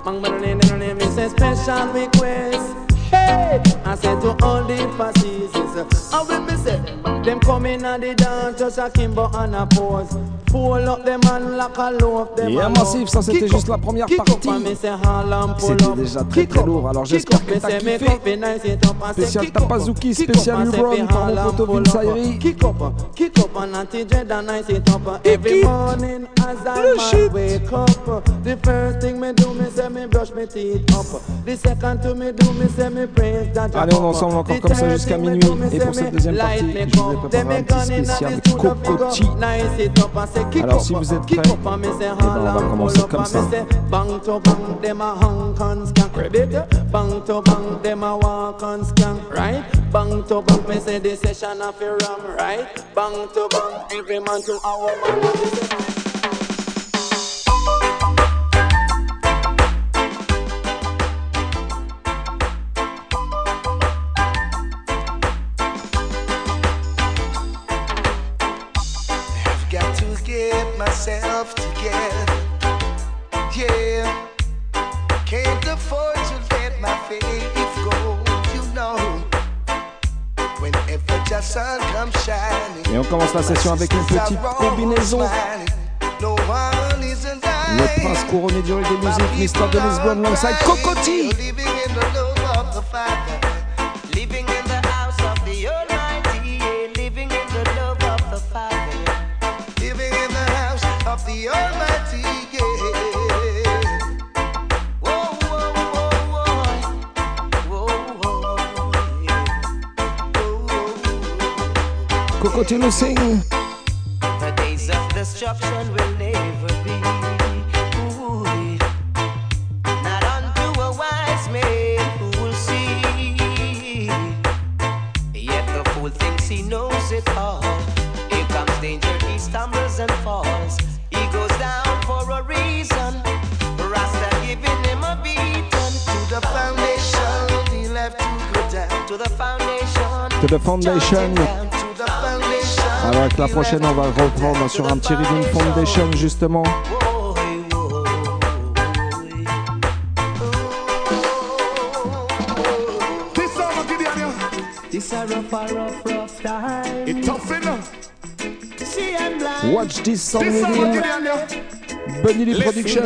Mang Madalene, me say special request. Hey, I said to all the passes. I will be say them coming at the dance just a Kimbo and a pose. Pull up them and like a loaf them. Yeah, and Massif, ça c'était Kick juste up, la première kick up, partie. and me say haul and pull C'était up. déjà très Kick très up, lourd, alors kick j'espère up, que me t'as say me kiffé. come fi nice it up and say Spécial kick up, Tappa Zukie, kick spécial up and say Lubron fi par haul mon and poteau pull Vince up. Irie. Kick up, kick up and auntie Jeda nice it up. Every morning as I man wake up, the first thing me do me say me brush me teeth up. The second to me do me say me praise that Allez, on est ensemble encore comme ça jusqu'à minuit. Et pour cette deuxième partie, je vous ai préparé un petit spécial Cocoa Tea. Alors, si vous êtes prêts, eh ben, on va commencer comme ça. Bang to bang, them a hang and skank, ribbit. Bang to bang, them a walk and skank, right? Bang to bang, me say the session of a ram, right? Bang to bang, every man to our man. Session avec une petite combinaison. Le prince couronné du reggae music, Mr. Dennis Brown alongside Cocotti. Yeah. Cocotello sing. The days of destruction will never be. Ooh, not unto a wise man who will see. Yet the fool thinks he knows it all. Here comes danger, he stumbles and falls. He goes down for a reason. Rasta giving him a beating. To the foundation, he left to go down. To the foundation. To the foundation. Avec la prochaine, on va reprendre sur un petit Rhythm Foundation justement. Watch this song with him. Bunny Lee Production.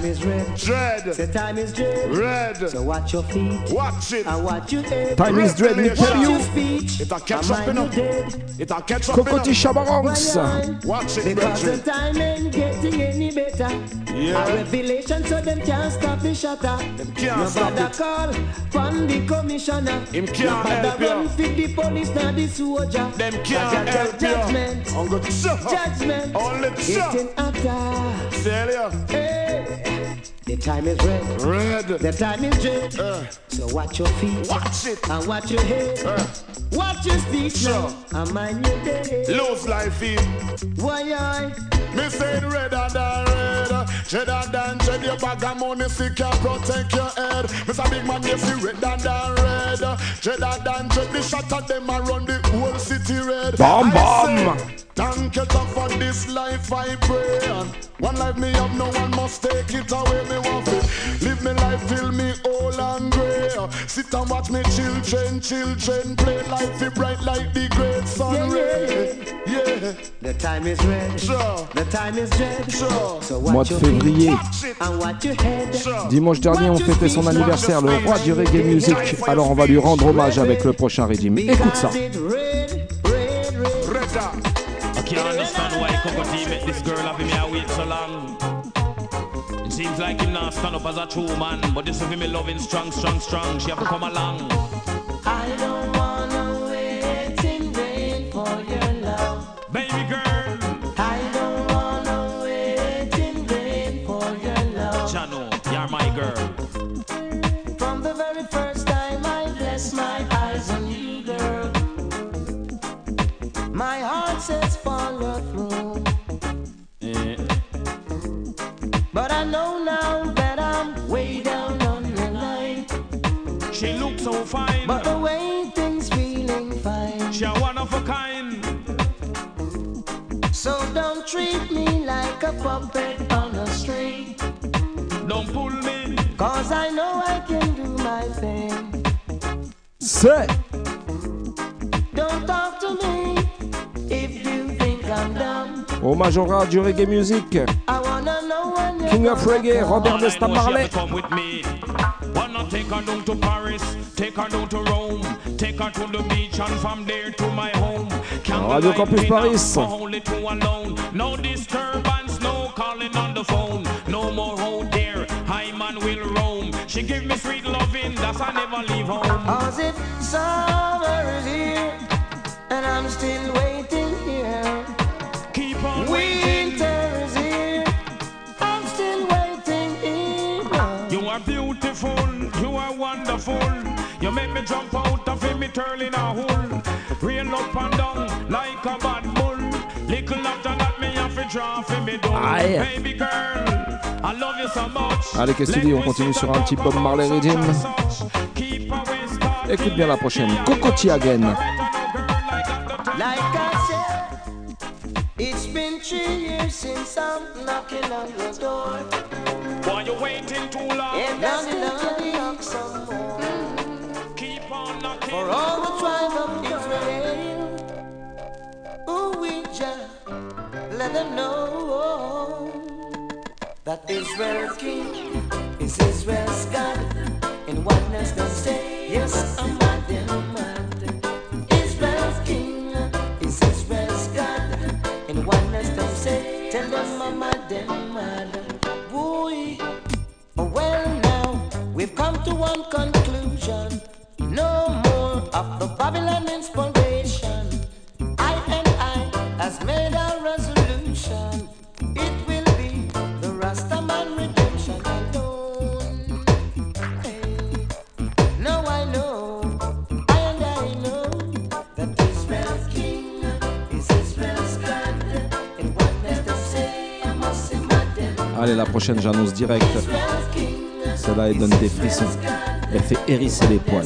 Time is red. dread, Say time is dread. red. So watch your feet Watch it. and watch your head. Time is dread, me tell you. your speech. It'll catch up mind enough. your dead. It'll catch up Cocoa Tea enough. Shabarangs. Watch it, Because the time ain't getting any better. Yeah. A revelation so them can't stop the shutter. Them can't no stop bother it. call from the commissioner. Him can't bother help you. run for the police nor the soldier. Them can't the help you. judgment. I'm good. Judgment. Only Getting hotter. Tell you. Hey. The time is red. Red. The time is red. Uh, So watch your feet watch it. and watch your head. Uh, Watch your speech Sure. now and mind your day. lose life in. Why I? Me say it redder than red Cheddar than cheddar Your bag of money still can protect your head Mr. Big Man, you see redder than red Cheddar than cheddar The shot of them a run the whole city red Bam, I bam. say, Thank you for this life I pray One life me have, no one must take it away Me want to live me life till me old and grey Sit and watch me children, children Play life it bright like the great sun Yeah, ray Yeah, The time is red. sure, The time is red. sure So Mois de février. and watch your head. Dimanche dernier, on fêtait son anniversaire, le roi du reggae music. Alors on va lui rendre hommage avec le prochain régime. Écoute ça. Because it red, red, red. Can't understand why Cocoa Tea make this girl have him here wait so long. It seems like him not stand up as a true man, but this him me loving strong, strong, strong. She have to come along. I don't fine. But the way things feeling fine. She a one of a kind. So don't treat me like a puppet on a string. Don't pull me. Cause I know I can do my thing. C'est Don't talk to me if you think I'm dumb. hommage au du reggae music. I wanna know when you're King of reggae, Robert Marley. Have to come with me. Wanna take her down to Paris, take her down to Rome, take her to the beach and from there to my home. Radio Campus Paris. Only two alone. No disturbance, no calling on the phone. No more out there. High man will roam. She give me sweet loving, that's I never leave home. Cause if summer is here and I'm still waiting are wonderful. You make me jump out of me turn in a hole. Rain up and down like a bad bull. Little after that, me have to draw for me door. Aïe. Baby girl, I love you so much. Allez, qu'est-ce que tu dis? On continue sur un petit Bob Marley Rhythm. Écoute bien la prochaine. Cocotti again. Like I said, it's been three years since I'm knocking on your door. Why you waiting too long? And I still for all the tribes of Israel. Ooh, we let them know that Israel's King is Israel's God. In oneness, they say, Yes, I'm Israel's King is Israel's God. In oneness, they say, Tell them I'm a oh, Well, now we've come to one country. Allez la prochaine j'annonce direct. Cela et donne des frissons. Elle fait hérisser les poils.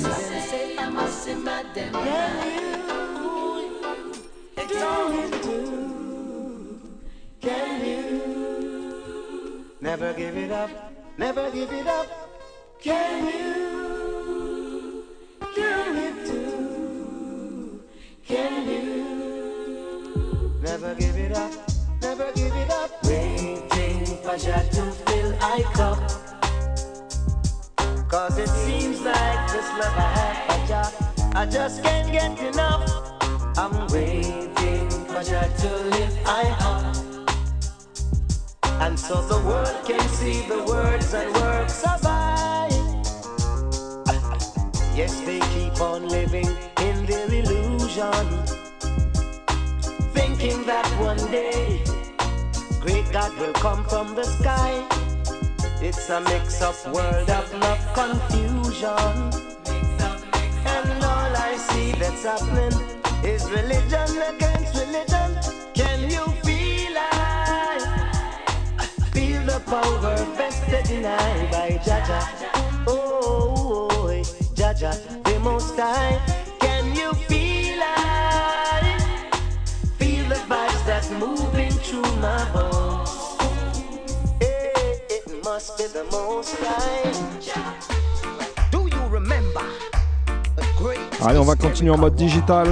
en mode digital.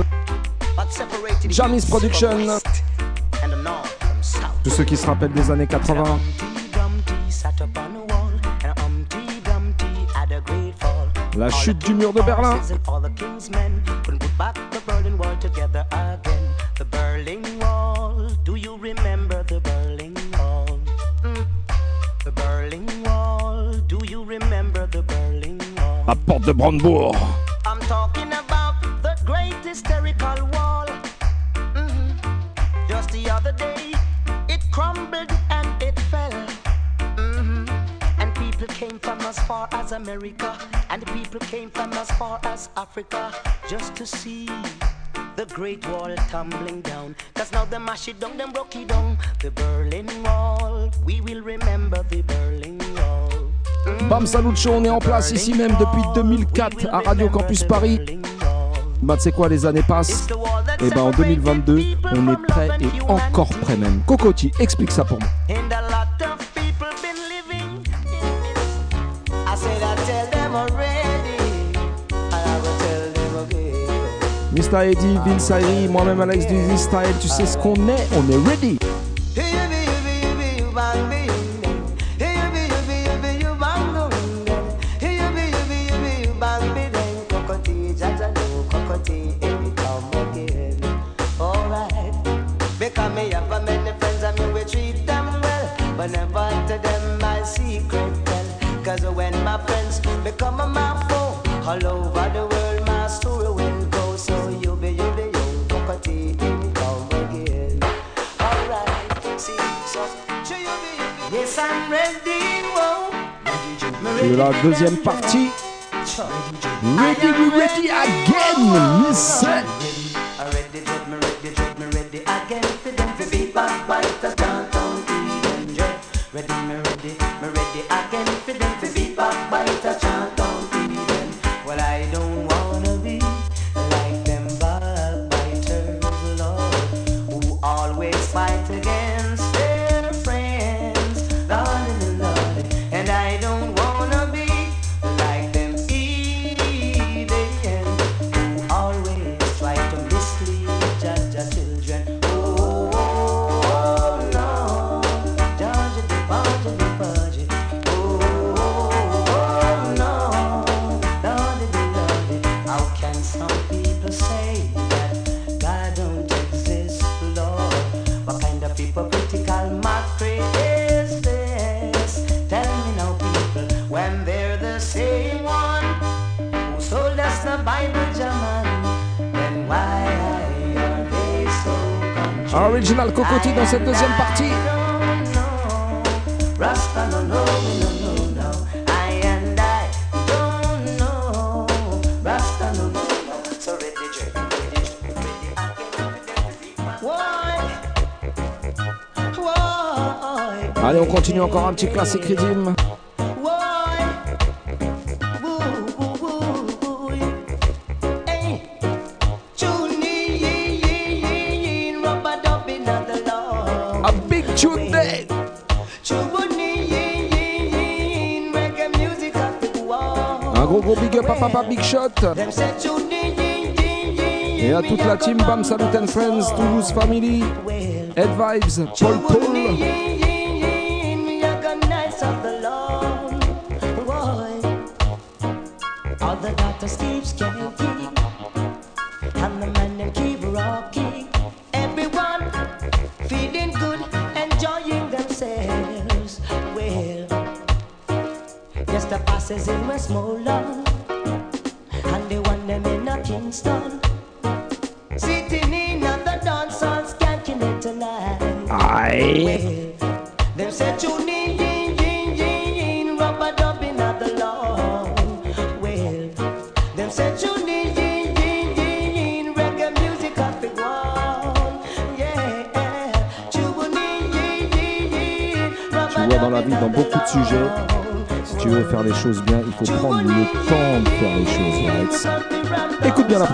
Jamis Production. Tous ceux qui se rappellent des années 80. La chute du mur de Berlin. La porte de Brandebourg. America, and the people came from as far as Africa just to see the Great Wall tumbling down. Cause now they mash it down, them broke it down. The Berlin Wall, we will remember the Berlin Wall. Mm, Bam Salucho, on est en place Berlin ici même depuis 2004 à Radio Campus Paris. Bah, tu sais quoi, les années passent. Et eh ben bah, en 2022, on est prêt et encore prêt même. Cocotti, explique ça pour moi. Mr. Eddie, Vince Irie, moi-même Alex du V-Style, tu sais ce qu'on est, on est ready. de la deuxième partie. Ready, ready again, Miss don't know. Rasta no no no. So ready, ready, ready. Why? Why? Allez, on continue encore un petit classique rythme. Papa Big Shot. Et à toute la team Bam Salute and Friends, Toulouse Family, Ed Vibes, Paul Paul. of the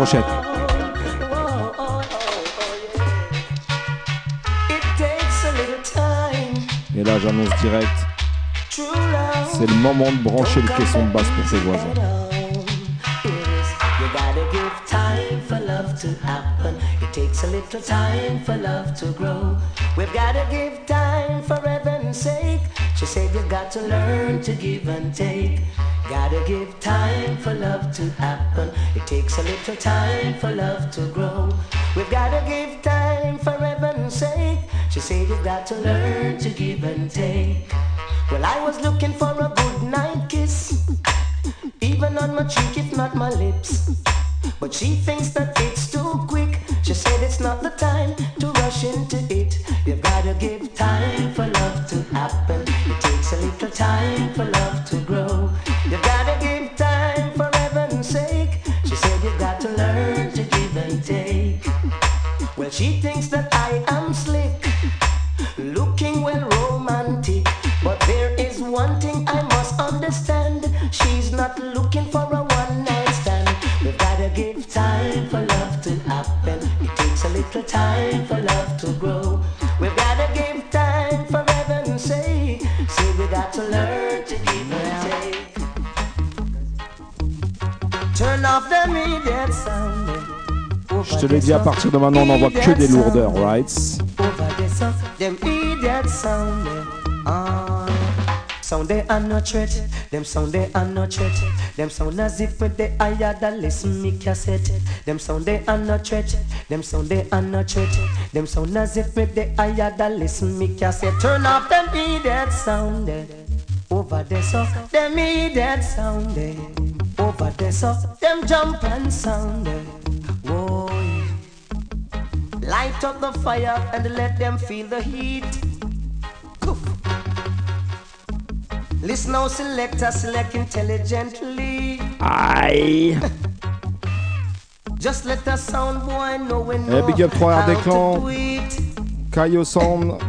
prochaine. Et là, j'annonce direct, c'est le moment de brancher le caisson de basse pour tes voisins. Takes a little time for love to grow. We've gotta give time for heaven's sake. She said you got to learn to give and take. Gotta give time for love to happen. It takes a little time for love to grow. We've gotta give time for heaven's sake. She said you got to learn to give and take. Well, I was looking for a good night kiss. Even on my cheek, if not my lips. But she thinks she thinks that I am slick, looking well romantic. But there is one thing I must understand. She's not looking for a one night stand. We've gotta give time for love to happen. It takes a little time for love te l'ai dit, à partir de maintenant, on n'envoie que des lourdeurs, right? Idiot sound they are not threat, them sound they are not threat, them sound as if with the higher than listen me cassette. Them sound they are not threat, them sound they are not threat, them sound as if with the higher than listen me cassette. Turn off them idiot sound over there so, them idiot sound over there so, them jump and sound. Whoa. Light up the fire and let them feel the heat. Coof. Listen now, selector, select intelligently. Aïe Just let the sound boy know when Eh, big up 3 how des to clans, do it. Kayo Sound,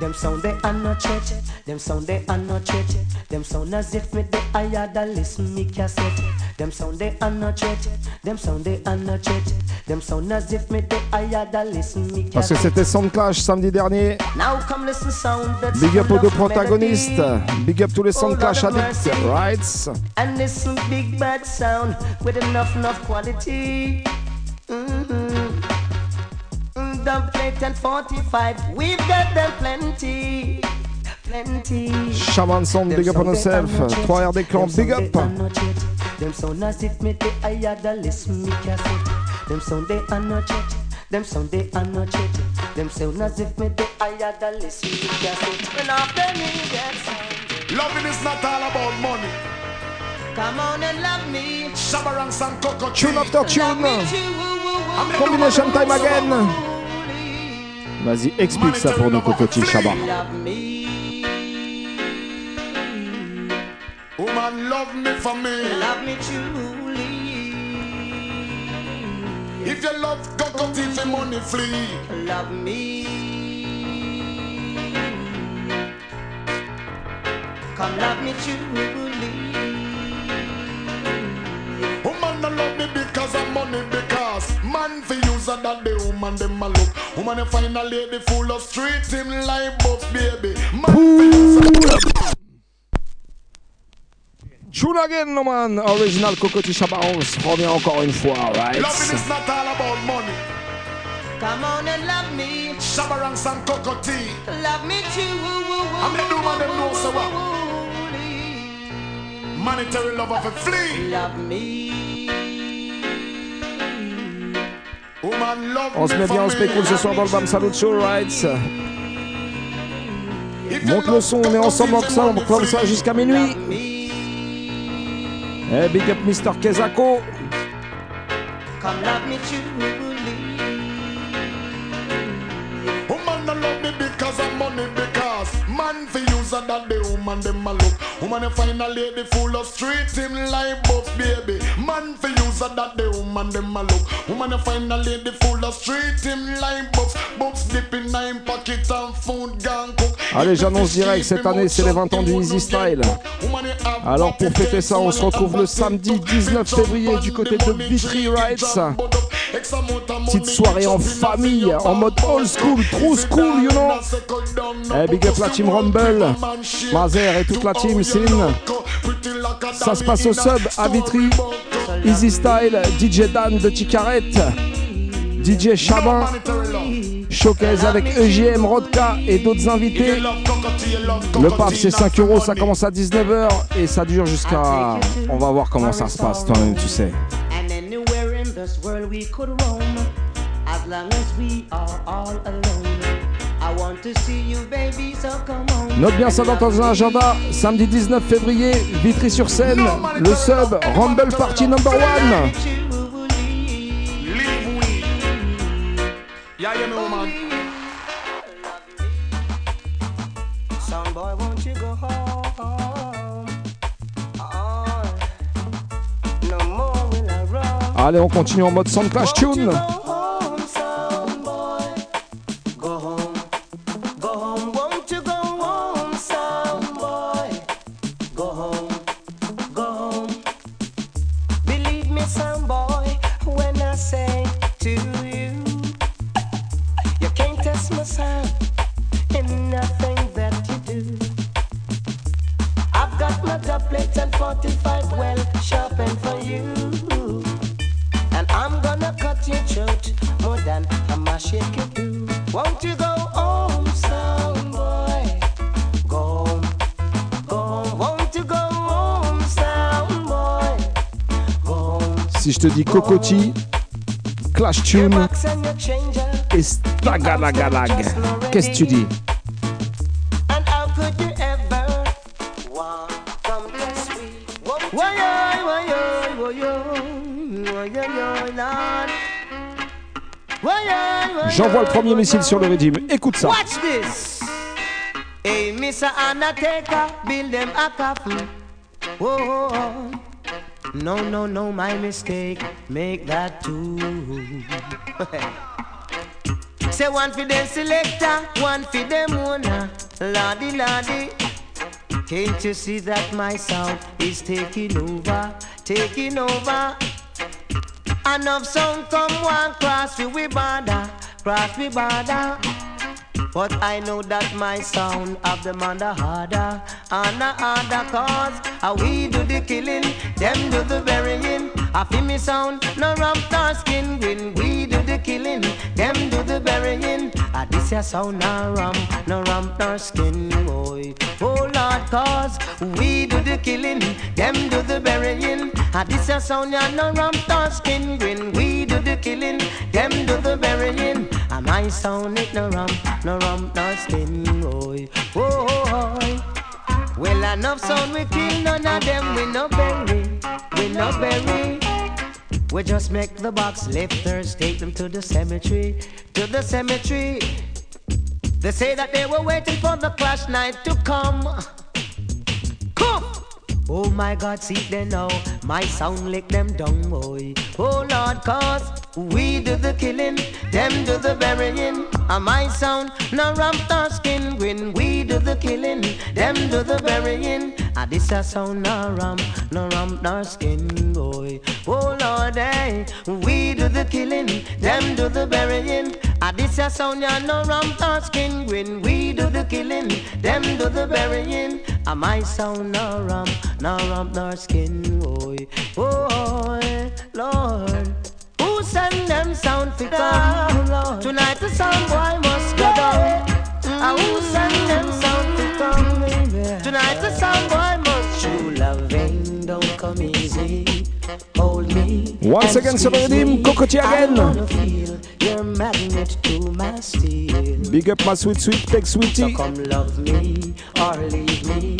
Them sound they are not threat. Them sound they are not threat. Them sound as if me the higher than listen me cassette. Them sound they are not threat. Them sound they are not threat. Them sound as if me the higher than listen me parce que cassette. c'était Sound Clash samedi dernier. Now come listen sound that's Big up aux deux protagonistes, big up tous les Sound Clash addicts, mercy. right? And listen big bad sound with enough enough quality. Mm-hmm. Mm, plate and 45, we've got them plenty. Shaman Sound, big up on yourself, 3 des clans, big up Them sound as if me the higher the listen me cassette. Them sound they are not yet. Them sound they are not yet. Them sound as if me the higher the listen me cassette. When after me that sound. Loving is not all about money. Come on and love me. Shabarangs and cocoa Tune after tune. Combination time again. Vas-y, explique ça pour nous, Cocotti Shabba. Woman, love me for me. love me truly. If you love cocotte, if your money flee. Love me. Come love me truly. Woman no love me because of money because man for use a that the woman them a look. Woman you find a lady full of street him like buff baby. Man for use Tune again, no man. Original on se revient encore une fois, right? Loving is not all about money. Come on and love me. Shabba ranks and cocotte. Love me too. I mean, do man them know so what? Monetary love of a flea. Love me. Woman love On se me met bien, on se met cool me. ce soir dans le Bam Salut Show, right? Monte le son, on est ensemble comme ça, on comme ça jusqu'à minuit. Eh, big up Mr. Kezako. Come love me truly. For use a that the woman them a look. Woman you find a lady full of street him like buff baby. Man for use a that the woman them a look. Woman you find a lady full of street him like buffs. Buffs dip in nine pocket and food gang cook. Allez, j'annonce direct, cette année c'est les 20 ans du Easy Style. Alors pour fêter ça, on se retrouve le samedi 19 février du côté de Vitry Rides. Petite soirée en famille, en mode old school, true school, you know. Eh, big up la team Rumble, Mazer et toute la team Sin. Ça se passe au sub à Vitry. Easy Style, DJ Dan de Ticaret, DJ Chabin, Showcase avec EGM, Rodka et d'autres invités. Le pape c'est 5 euros, ça commence à 19h et ça dure jusqu'à... On va voir comment ça se passe toi-même, tu sais. And anywhere in this world we could roam, as long as we are all alone. Note bien ça dans ton agenda, samedi 19 février, Vitry-sur-Seine, le sub, Rumble Party number one. Yeah, yeah, me woman. Sound boy, won't you go home? Oh, no more will I run. Allez, on continue en mode Sound Clash Tune. Do. Won't you go home, sound boy? Go home, go home. Won't you go home, sound boy? Go home. Si je te dis Cocotti, Clash Tune et Stagalagalag, qu'est-ce que tu dis? J'envoie le premier missile sur le régime. Écoute ça. Watch this. Hey, Mr. Undertaker, build them a coffin. Whoa, whoa, whoa. No, no, no, my mistake. Make that two. Say one for them selector, one for them owner. Lordy, lordy. Can't you see that my sound is taking over, taking over? Enough sound come one cross we we border, cross we border. But I know that my sound of them under harder, under harder cause how we do the killing, them do the burying. I feel me sound, no rump nor skin when we do the killing, them do the burying. Ah, this ya sound no rump, no rump nor skin, boy. Oh Lord, cause we do the killing, them do the burying. Ah, this ya sound ya no rump nor skin when we do the killing, them do the burying. Ah, my sound it no rump, no rump nor skin, boy. Oh, well enough sound we kill, none of them we no bury, we no bury. We just make the box lifters, take them to the cemetery, to the cemetery. They say that they were waiting for the clash night to come. Come! Oh my God, see them now. My sound lick them down, boy. Oh Lord, cause we do the killing, them do the burying. And my sound, no ramp nor skin when we do the killing, them do the burying. And this a sound, no ramp, no ramp nor skin, boy. Oh Lord, hey, we do the killing, them do the burying. And this a sound, ya no nor skin when we do the killing, them do the burying. And my sound, no ramp, no ramp nor skin, boy. Oh Lord. Who send them sound fi come? Tonight the sound boy must go down. Ah, who send them sound fi come? Tonight the sound boy must. True loving don't come easy. Hold me. Once again sur le squeeze rythme, me. Cocoa Tea again. wanna feel your magnet to my steel. Big up my sweet sweet tech sweetie. So Come love me or leave me.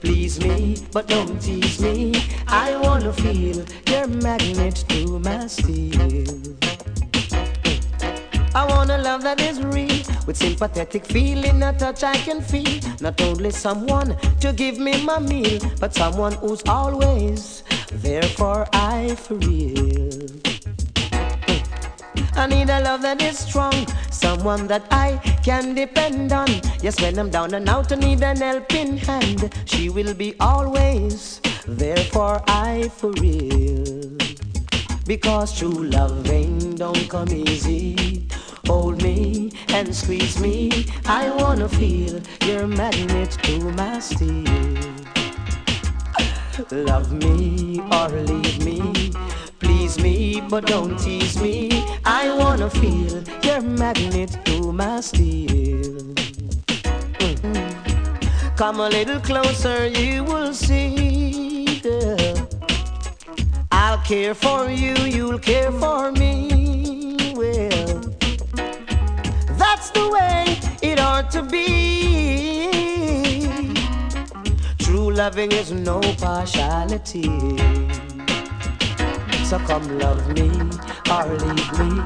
Please me, but don't tease me. I wanna feel your magnet to my steel. I want a love that is real, with sympathetic feeling, a touch I can feel. Not only someone to give me my meal, but someone who's always there for I for real. I need a love that is strong, someone that I can depend on. Yes, when I'm down and out, I need an helping hand. She will be always there for I for real. Because true loving don't come easy. Hold me and squeeze me. I wanna feel your magnet to my steel. Love me or leave me. Please me, but don't tease me. I wanna feel your magnet to my steel. Mm. Come a little closer, you will see. I'll care for you, you'll care for me. Well, that's the way it ought to be. Loving is no partiality. So come love me or leave me.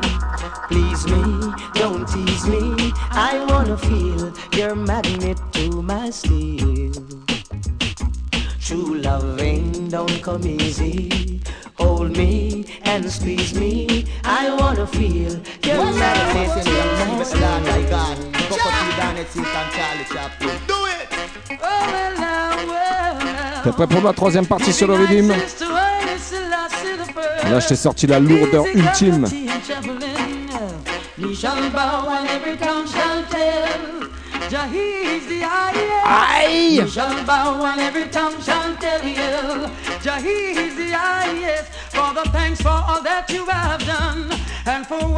Please me, don't tease me. I wanna feel your magnet to my steel. True loving don't come easy. Hold me and squeeze me. I wanna feel your magnet to my steel. Do it! Oh, well, now. T'es prêt pour la troisième partie sur le rythme Là, je t'ai sorti la lourdeur ultime. Aïe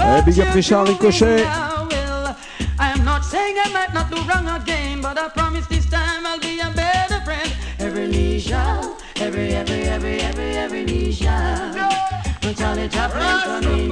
Allez, big Richard Ricochet not saying I might not do wrong again, but I promise this time I'll be a better Every knee shall, every, every, every, every, every knee shall. Charlie Chaplin coming.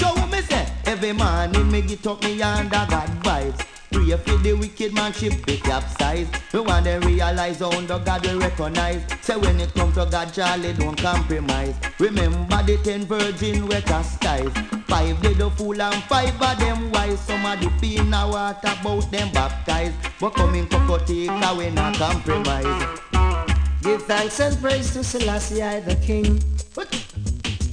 So what me say? Every morning me get up me under God vibes. Pray for the wicked man ship be capsize. We want them realize how under God we recognize. Say when it come to God, Charlie don't compromise. Remember the ten virgin we chastise. Five did the fool and five of them wise. Some of the pee in a water about them baptized. But coming Cocotica we not compromise. Give thanks and praise to Selassie I the King.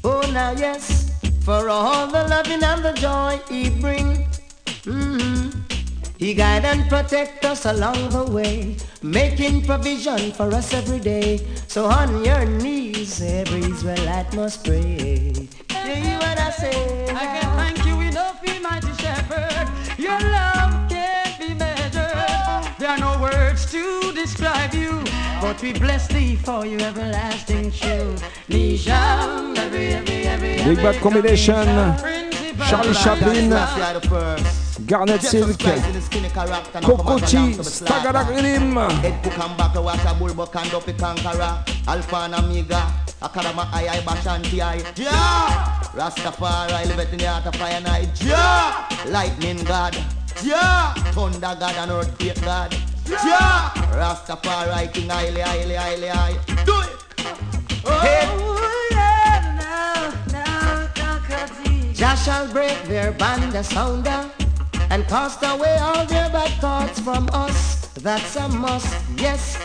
Oh, now yes, for all the loving and the joy he bring. Mhm. He guide and protect us along the way, making provision for us every day. So on your knees, every Israelite must pray. You hear what I say? I can thank you enough, you mighty shepherd. Your love can't be measured. There are no words to describe you, but we bless thee for your everlasting truth. Nisham, every, every, every, Big Bad Combination. Charlie Chaplin. Garnet Silk. Cocoa Tea. Stagarak Rhythm. Head cook and back watch a bull buck and up a conqueror. Alpha and Omega. Akarama I I Bashanti I. Ja! Rastafari live it in the heart of fire night. Ja! Lightning God. Ja! Thunder God and earthquake God. Ja! Rastafari King highly highly highly high. Do it! Jah shall break their band asunder. And cast away all their bad thoughts from us. That's a must, yes.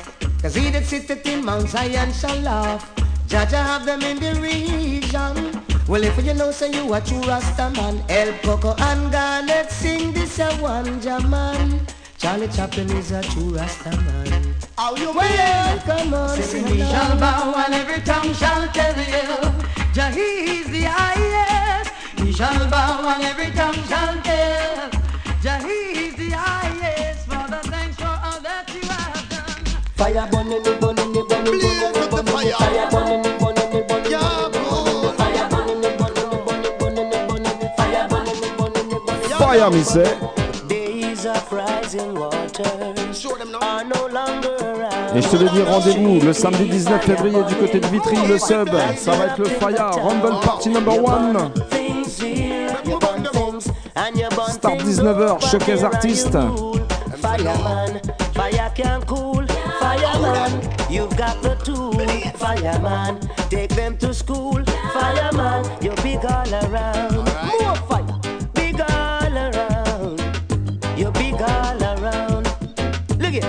Cause he that sitteth in Mount Zion shall laugh. Jaja have them in the region. Well, if you know, say you a true Rasta man, El Coco and Garnet sing this a one man. Charlie Chaplin is a true Rasta man. How you well, come on, sing we shall bow and every tongue shall tell you Jah he is the highest. We shall bow and every tongue shall tell Fire me. Days of rising are no longer et je te le dis, rendez-vous le samedi 19 février du côté de Vitry, le sub. Ça va être le Fire Rumble Party number 1. Start things 19h, up, showcase artiste. Fireman, fire can cool. Fireman, you've got the tool. Fireman, take them to school. Fireman, you're big all around. More fire, big all around. You're big all around. Look it.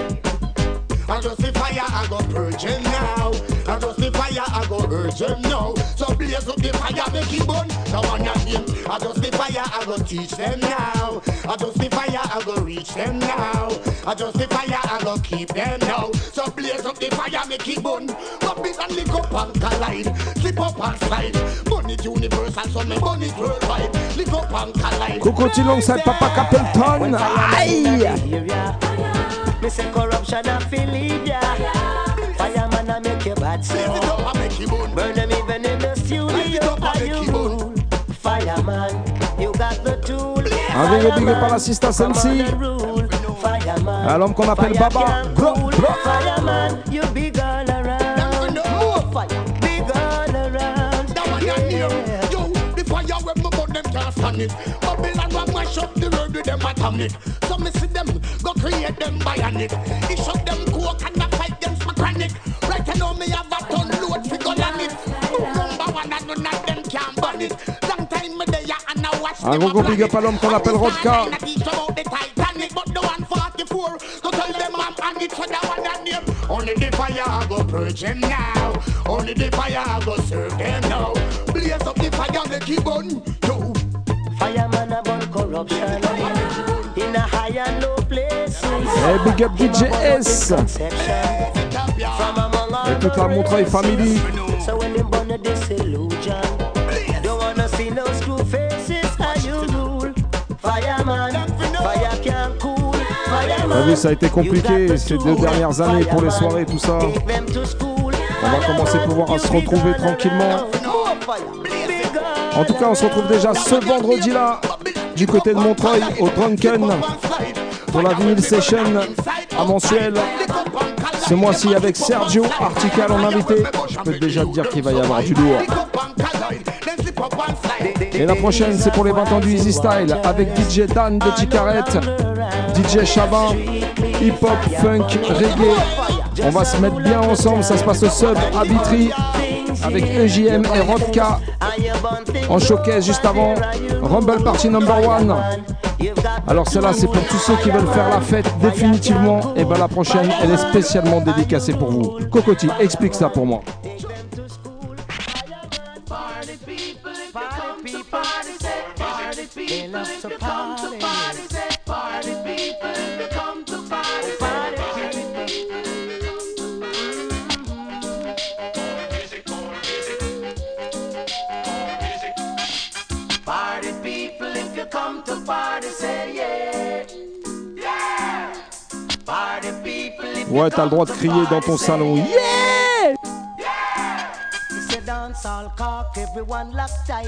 I just the fire, I go purge him now. I just the fire, I go urge him now. So blaze up the fire, make it burn. No one of him. I just the fire, I go teach them now. I just the fire, I go reach them now. I just the fire, I go keep them now. So blaze up the fire, make it burn. Pop it and lick up and collide. Slip up and slide. Burn it universal, so me burn it worldwide. Lick up and collide. Cocoa Tea alongside Papa Capleton. Aïe! Me say corruption a feel leave ya. Fireman a make you bad so. Burn Fireman, you got the tool. Un big up, big up à l'assistant Sensi. Fireman, À l'homme qu'on appelle fire Baba. Bro, bro. Fireman, you big all around. More fire, big all around. That one you near. Yo, the fire when me burn them can't stand it. Babylon want mash up the road with them atomic. So me see them go create them bionic. It shut them coke and I fight against my chronic. Right now me have a ton load fi go on it. Number one and none of them can burn it. And I watch Un gros gros big up à l'homme qu'on appelle Rodka. But the 144, go tell them I'm on it, so that one I name. Only the fire I go purge them now. Only the fire I go serve them now. Blaze up the fire, make it burn. Yo. Fireman a burn corruption in a high and low places. Et big up DJ S. From among all Et toute la Montreuil family. So when them burn a disillusion, T'as vu, ça a été compliqué ces deux dernières années pour les soirées, tout ça. On va commencer à pouvoir se retrouver tranquillement. En tout cas, on se retrouve déjà ce vendredi-là du côté de Montreuil au Drunken pour la vinyle session à mensuel. Ce mois-ci avec Sergio Artical en invité. Je peux déjà te dire qu'il va y avoir du lourd. Et la prochaine, c'est pour les 20 ans du Easy Style avec DJ Dan de Ticaret, DJ Chabin, hip-hop, funk, reggae. On va se mettre bien ensemble. Ça se passe au sub à Vitry avec EJM et Rodka en showcase juste avant Rumble Party Number One. Alors celle-là c'est pour tous ceux qui veulent faire la fête définitivement. Et ben la prochaine elle est spécialement dédicacée pour vous. Cocotti, explique ça pour moi. Ouais, t'as le droit de come to crier dans ton party, say salon. Yeah! It's a dance all cock, everyone lock tight.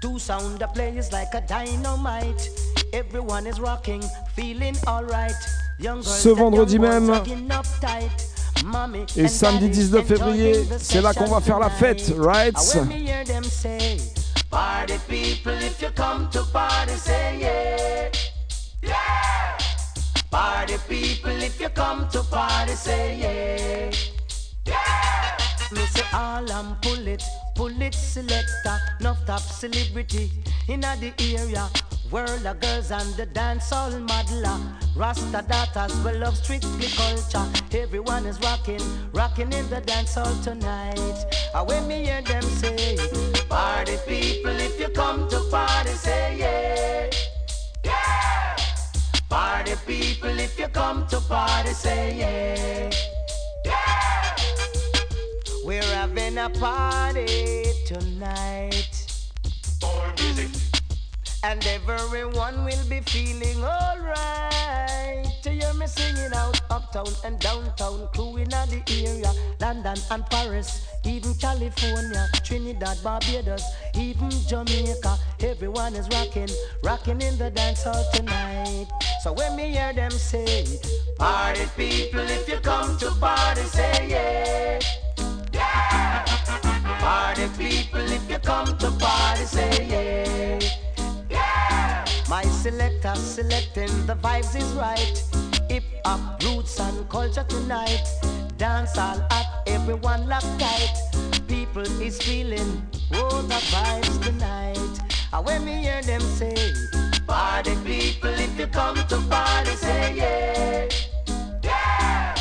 Two sound the players like a dynamite. Everyone is rocking, feeling alright. Young girls Ce and vendredi young boys même. hugging up tight. Mommy Et and samedi daddy 19 février, enjoying the c'est là qu'on va faire la fête, right? I when me hear them say, Party people, if you come to party, say yeah. Yeah. Party people, if you come to party, say yeah. Me say all and pull it, pull it selector, enough top celebrity in the area. World of girls and the dancehall modeler. Rasta daughters will love strictly culture. Everyone is rocking, rocking in the dancehall tonight. And when me hear them say, Party people, if you come to party, say yeah. Yeah. Party people, if you come to party, say yeah. Yeah. We're having a party tonight. And everyone will be feeling alright. Me singing out uptown and downtown, crewing at the area, London and Paris, even California, Trinidad, Barbados, even Jamaica. Everyone is rocking, rocking in the dance hall tonight. So when me hear them say, Party people, if you come to party, say yeah. Yeah. Party people, if you come to party, say yeah. Yeah. My selector selecting the vibes is right. Hip hop, roots and culture tonight. Dance all at everyone lock tight. People is feeling oh the vibes tonight. And when me hear them say, Party people, if you come to party, say yeah. Yeah.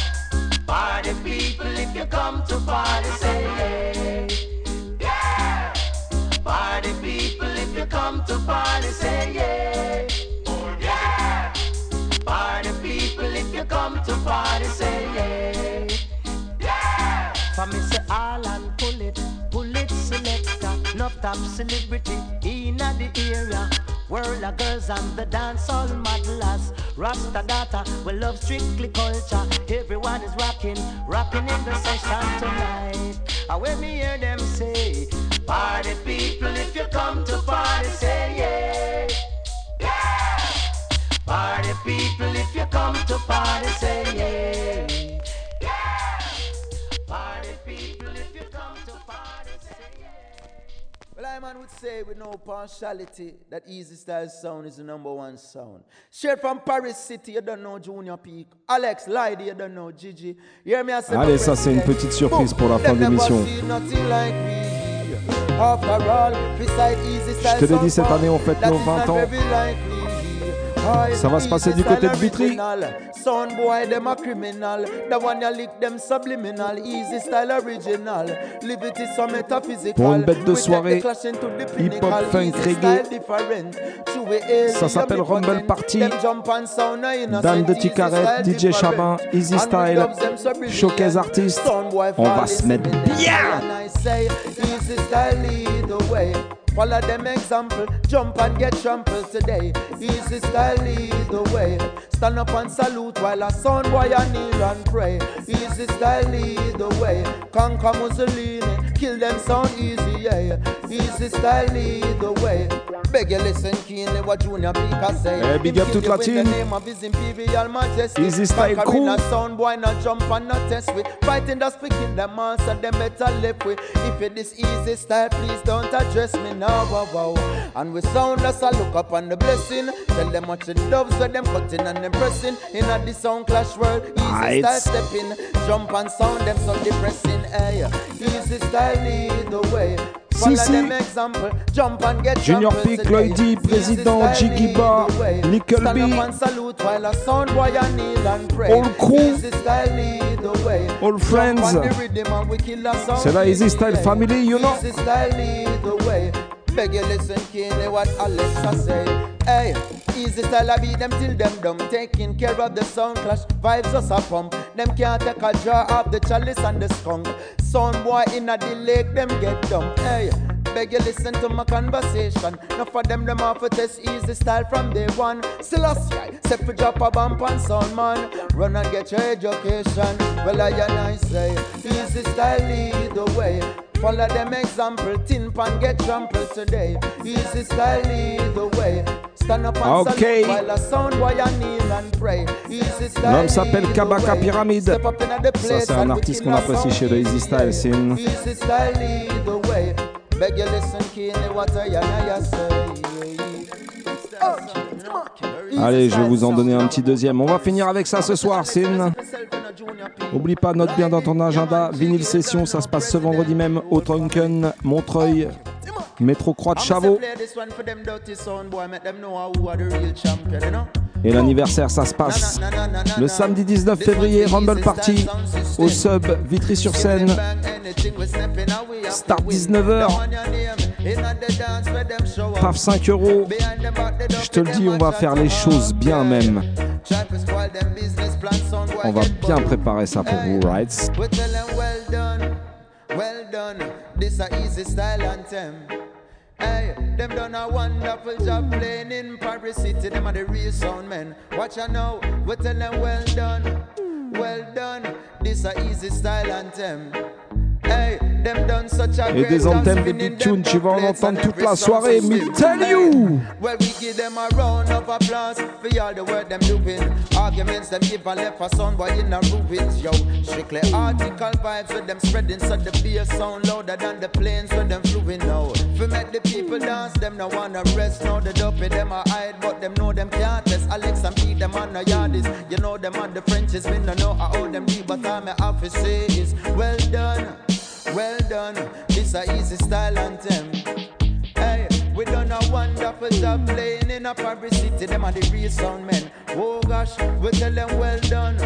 Party people, if you come to party, say yeah. Yeah. Party people, if you come to party, say. Yeah. Party, say yeah. Yeah. For me say all and pull it, pull it selector, no top celebrity in the area. World of girls and the dance all modelers. Rasta data, we love strictly culture. Everyone is rocking, rocking in the session tonight. And when me hear them say, Party people, if you come to party, say come to party, say yeah. Yeah. Party people, if you come to party, say Well, I man would say with no partiality that Easy Style sound is the number one sound. Straight from Paris City, you don't know Junior Peak. Alex Lydie, you don't know Gigi. You hear me? I say Allez, ça c'est une petite surprise pour la fin de l'émission. see nothing like me. After all, beside Easy Style Je te l'ai dit, cette année, on fête nos is 20 not ans. Very likely. Aye, Ça va se passer du Easy côté de Style Vitry. original. Sound boy, them a criminal. The one you lick them subliminal. Easy style original. Liberty so metaphysical. Pour une bête de We take the soirée, clash into the hip-hop, pinnacle. funk, Easy reggae. style different. True alien, Ça s'appelle Rumble omnipotent. Party. Them jump and sound are innocent. Dan de Easy Ticaret, style DJ different. Chabin, Easy And we Style, dubs them so brilliant. Showcase artiste. Sound boy On va fall se mettre listening. bien. And I say, easy style lead the way. Follow them example, jump and get trampled today. Easy style lead the way. Stand up and salute while a sound boy a kneel and pray. Easy style lead the way. Conquer Mussolini, kill them sound easy, yeah. Easy style lead the way. Beg you listen keenly what Junior Peaker say. Eh, big up Him toute la you in team. the name of his imperial majesty. Easy Style crew. a sound boy not jump and not test with Fighting the speaking the monster them better left with If it this easy style please don't address me now wow, wow. And we sound us a look up on the blessing Tell them what the doves where them cutting and them pressing In a the sound clash world Easy Aight. style stepping Jump and sound them so depressing hey. Easy style lead the way Si, Follow si. them example Jump and get Junior trampled Peak, today. Lloydie, Président, Easy style Jiggy lead Bar, the way. Little Stand B. up and salute while a sound boy a kneel and pray All crew. Easy style lead the way. All Jump friends. on the rhythm and we kill a sound C'est la Easy Style yeah. Family, you know. Beg you listen keenly what Alexa say. Hey, easy style I beat them till them dumb. Taking care of the sound clash, vibes us a pump. Them can't take a jar of the chalice and the skunk. Sound boy in a the lake, them get dumb. Hey. Beg you listen to my conversation. Now for them, them off test easy style from day one. Yeah. Set for drop a bump and sound man. Run and get your education. Well, I and I say, easy style lead the way. Follow them example, tin pan get trampled today. Easy style lead the way. Stand up and Okay. while a sound boy a kneel and pray. Easy style L'homme s'appelle Kabaka the Ça, c'est un artiste qu'on apprécie chez le Easy Style. C'est une. Easy style lead the way. Beg you listen keenly what I and I say. Allez, je vais vous en donner un petit deuxième. On va finir avec ça ce soir, Sin. Oublie pas, note bien dans ton agenda. Vinyl Session, ça se passe ce vendredi même au Trunken, Montreuil. Métro Croix de Chavaux. Et l'anniversaire, ça se passe le samedi 19 février, Rumble Party au sub Vitry-sur-Seine. Start 19h. Paf 5 euros. Je te le dis, on va faire les choses bien même. On va bien préparer ça pour vous, right? Well done. This a easy style. Hey, them done a wonderful job playing in Paris City. Them are the real sound men. Watch out now. We tell them well done, well done. This a easy style anthem. Hey, them done such Et des anthèmes de spinning Big Tune, tu vas en entendre toute la soirée, me tell you! Well, we give them a round of applause for all the work them doing. Arguments them give a left for son boy in the ruins, yo. Strictly article vibes with them spreading so the bass sound louder than the planes with them fluing now. We make the people dance, them no wanna rest. Now the dopey them a hide, but them know them can't test. Alex and Pete them on the yardies. You know them on the Frenches, me no know how them deep, but have to say is well done, well done. This a easy style anthem. Hey, we done a wonderful job playing in a Paris city. Them are the real sound men. Oh gosh, we tell them well done,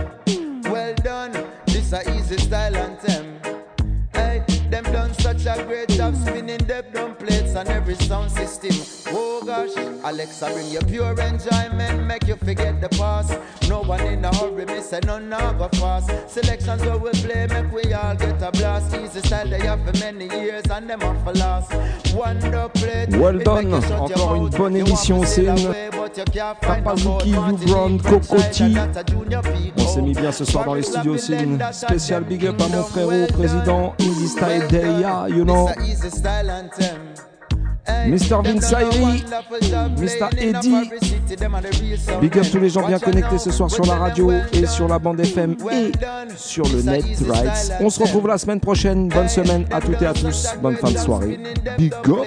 well done. This a easy style anthem. Them done such a great job spinning them drum plates and every sound system. Oh gosh, Alexa bring you pure enjoyment, make you forget the past. No one in a hurry, me say none now go fast. Selections where we play, make we all get a blast. Easy style they have for many years and them off for last. Wonder plate, Well done, your encore une bonne émission, c'est une Papazuki. You Brown, Kokoti. On s'est mis bien ce soir dans les studios aussi. Une spéciale big up à mon frérot, président Easy Style day, you know. Mr. Mr. Eddie. Big up tous les gens bien connectés ce soir sur la radio et sur la bande FM et sur le net rights. On se retrouve la semaine prochaine. Bonne semaine à toutes et à tous. Bonne fin de soirée. Big up.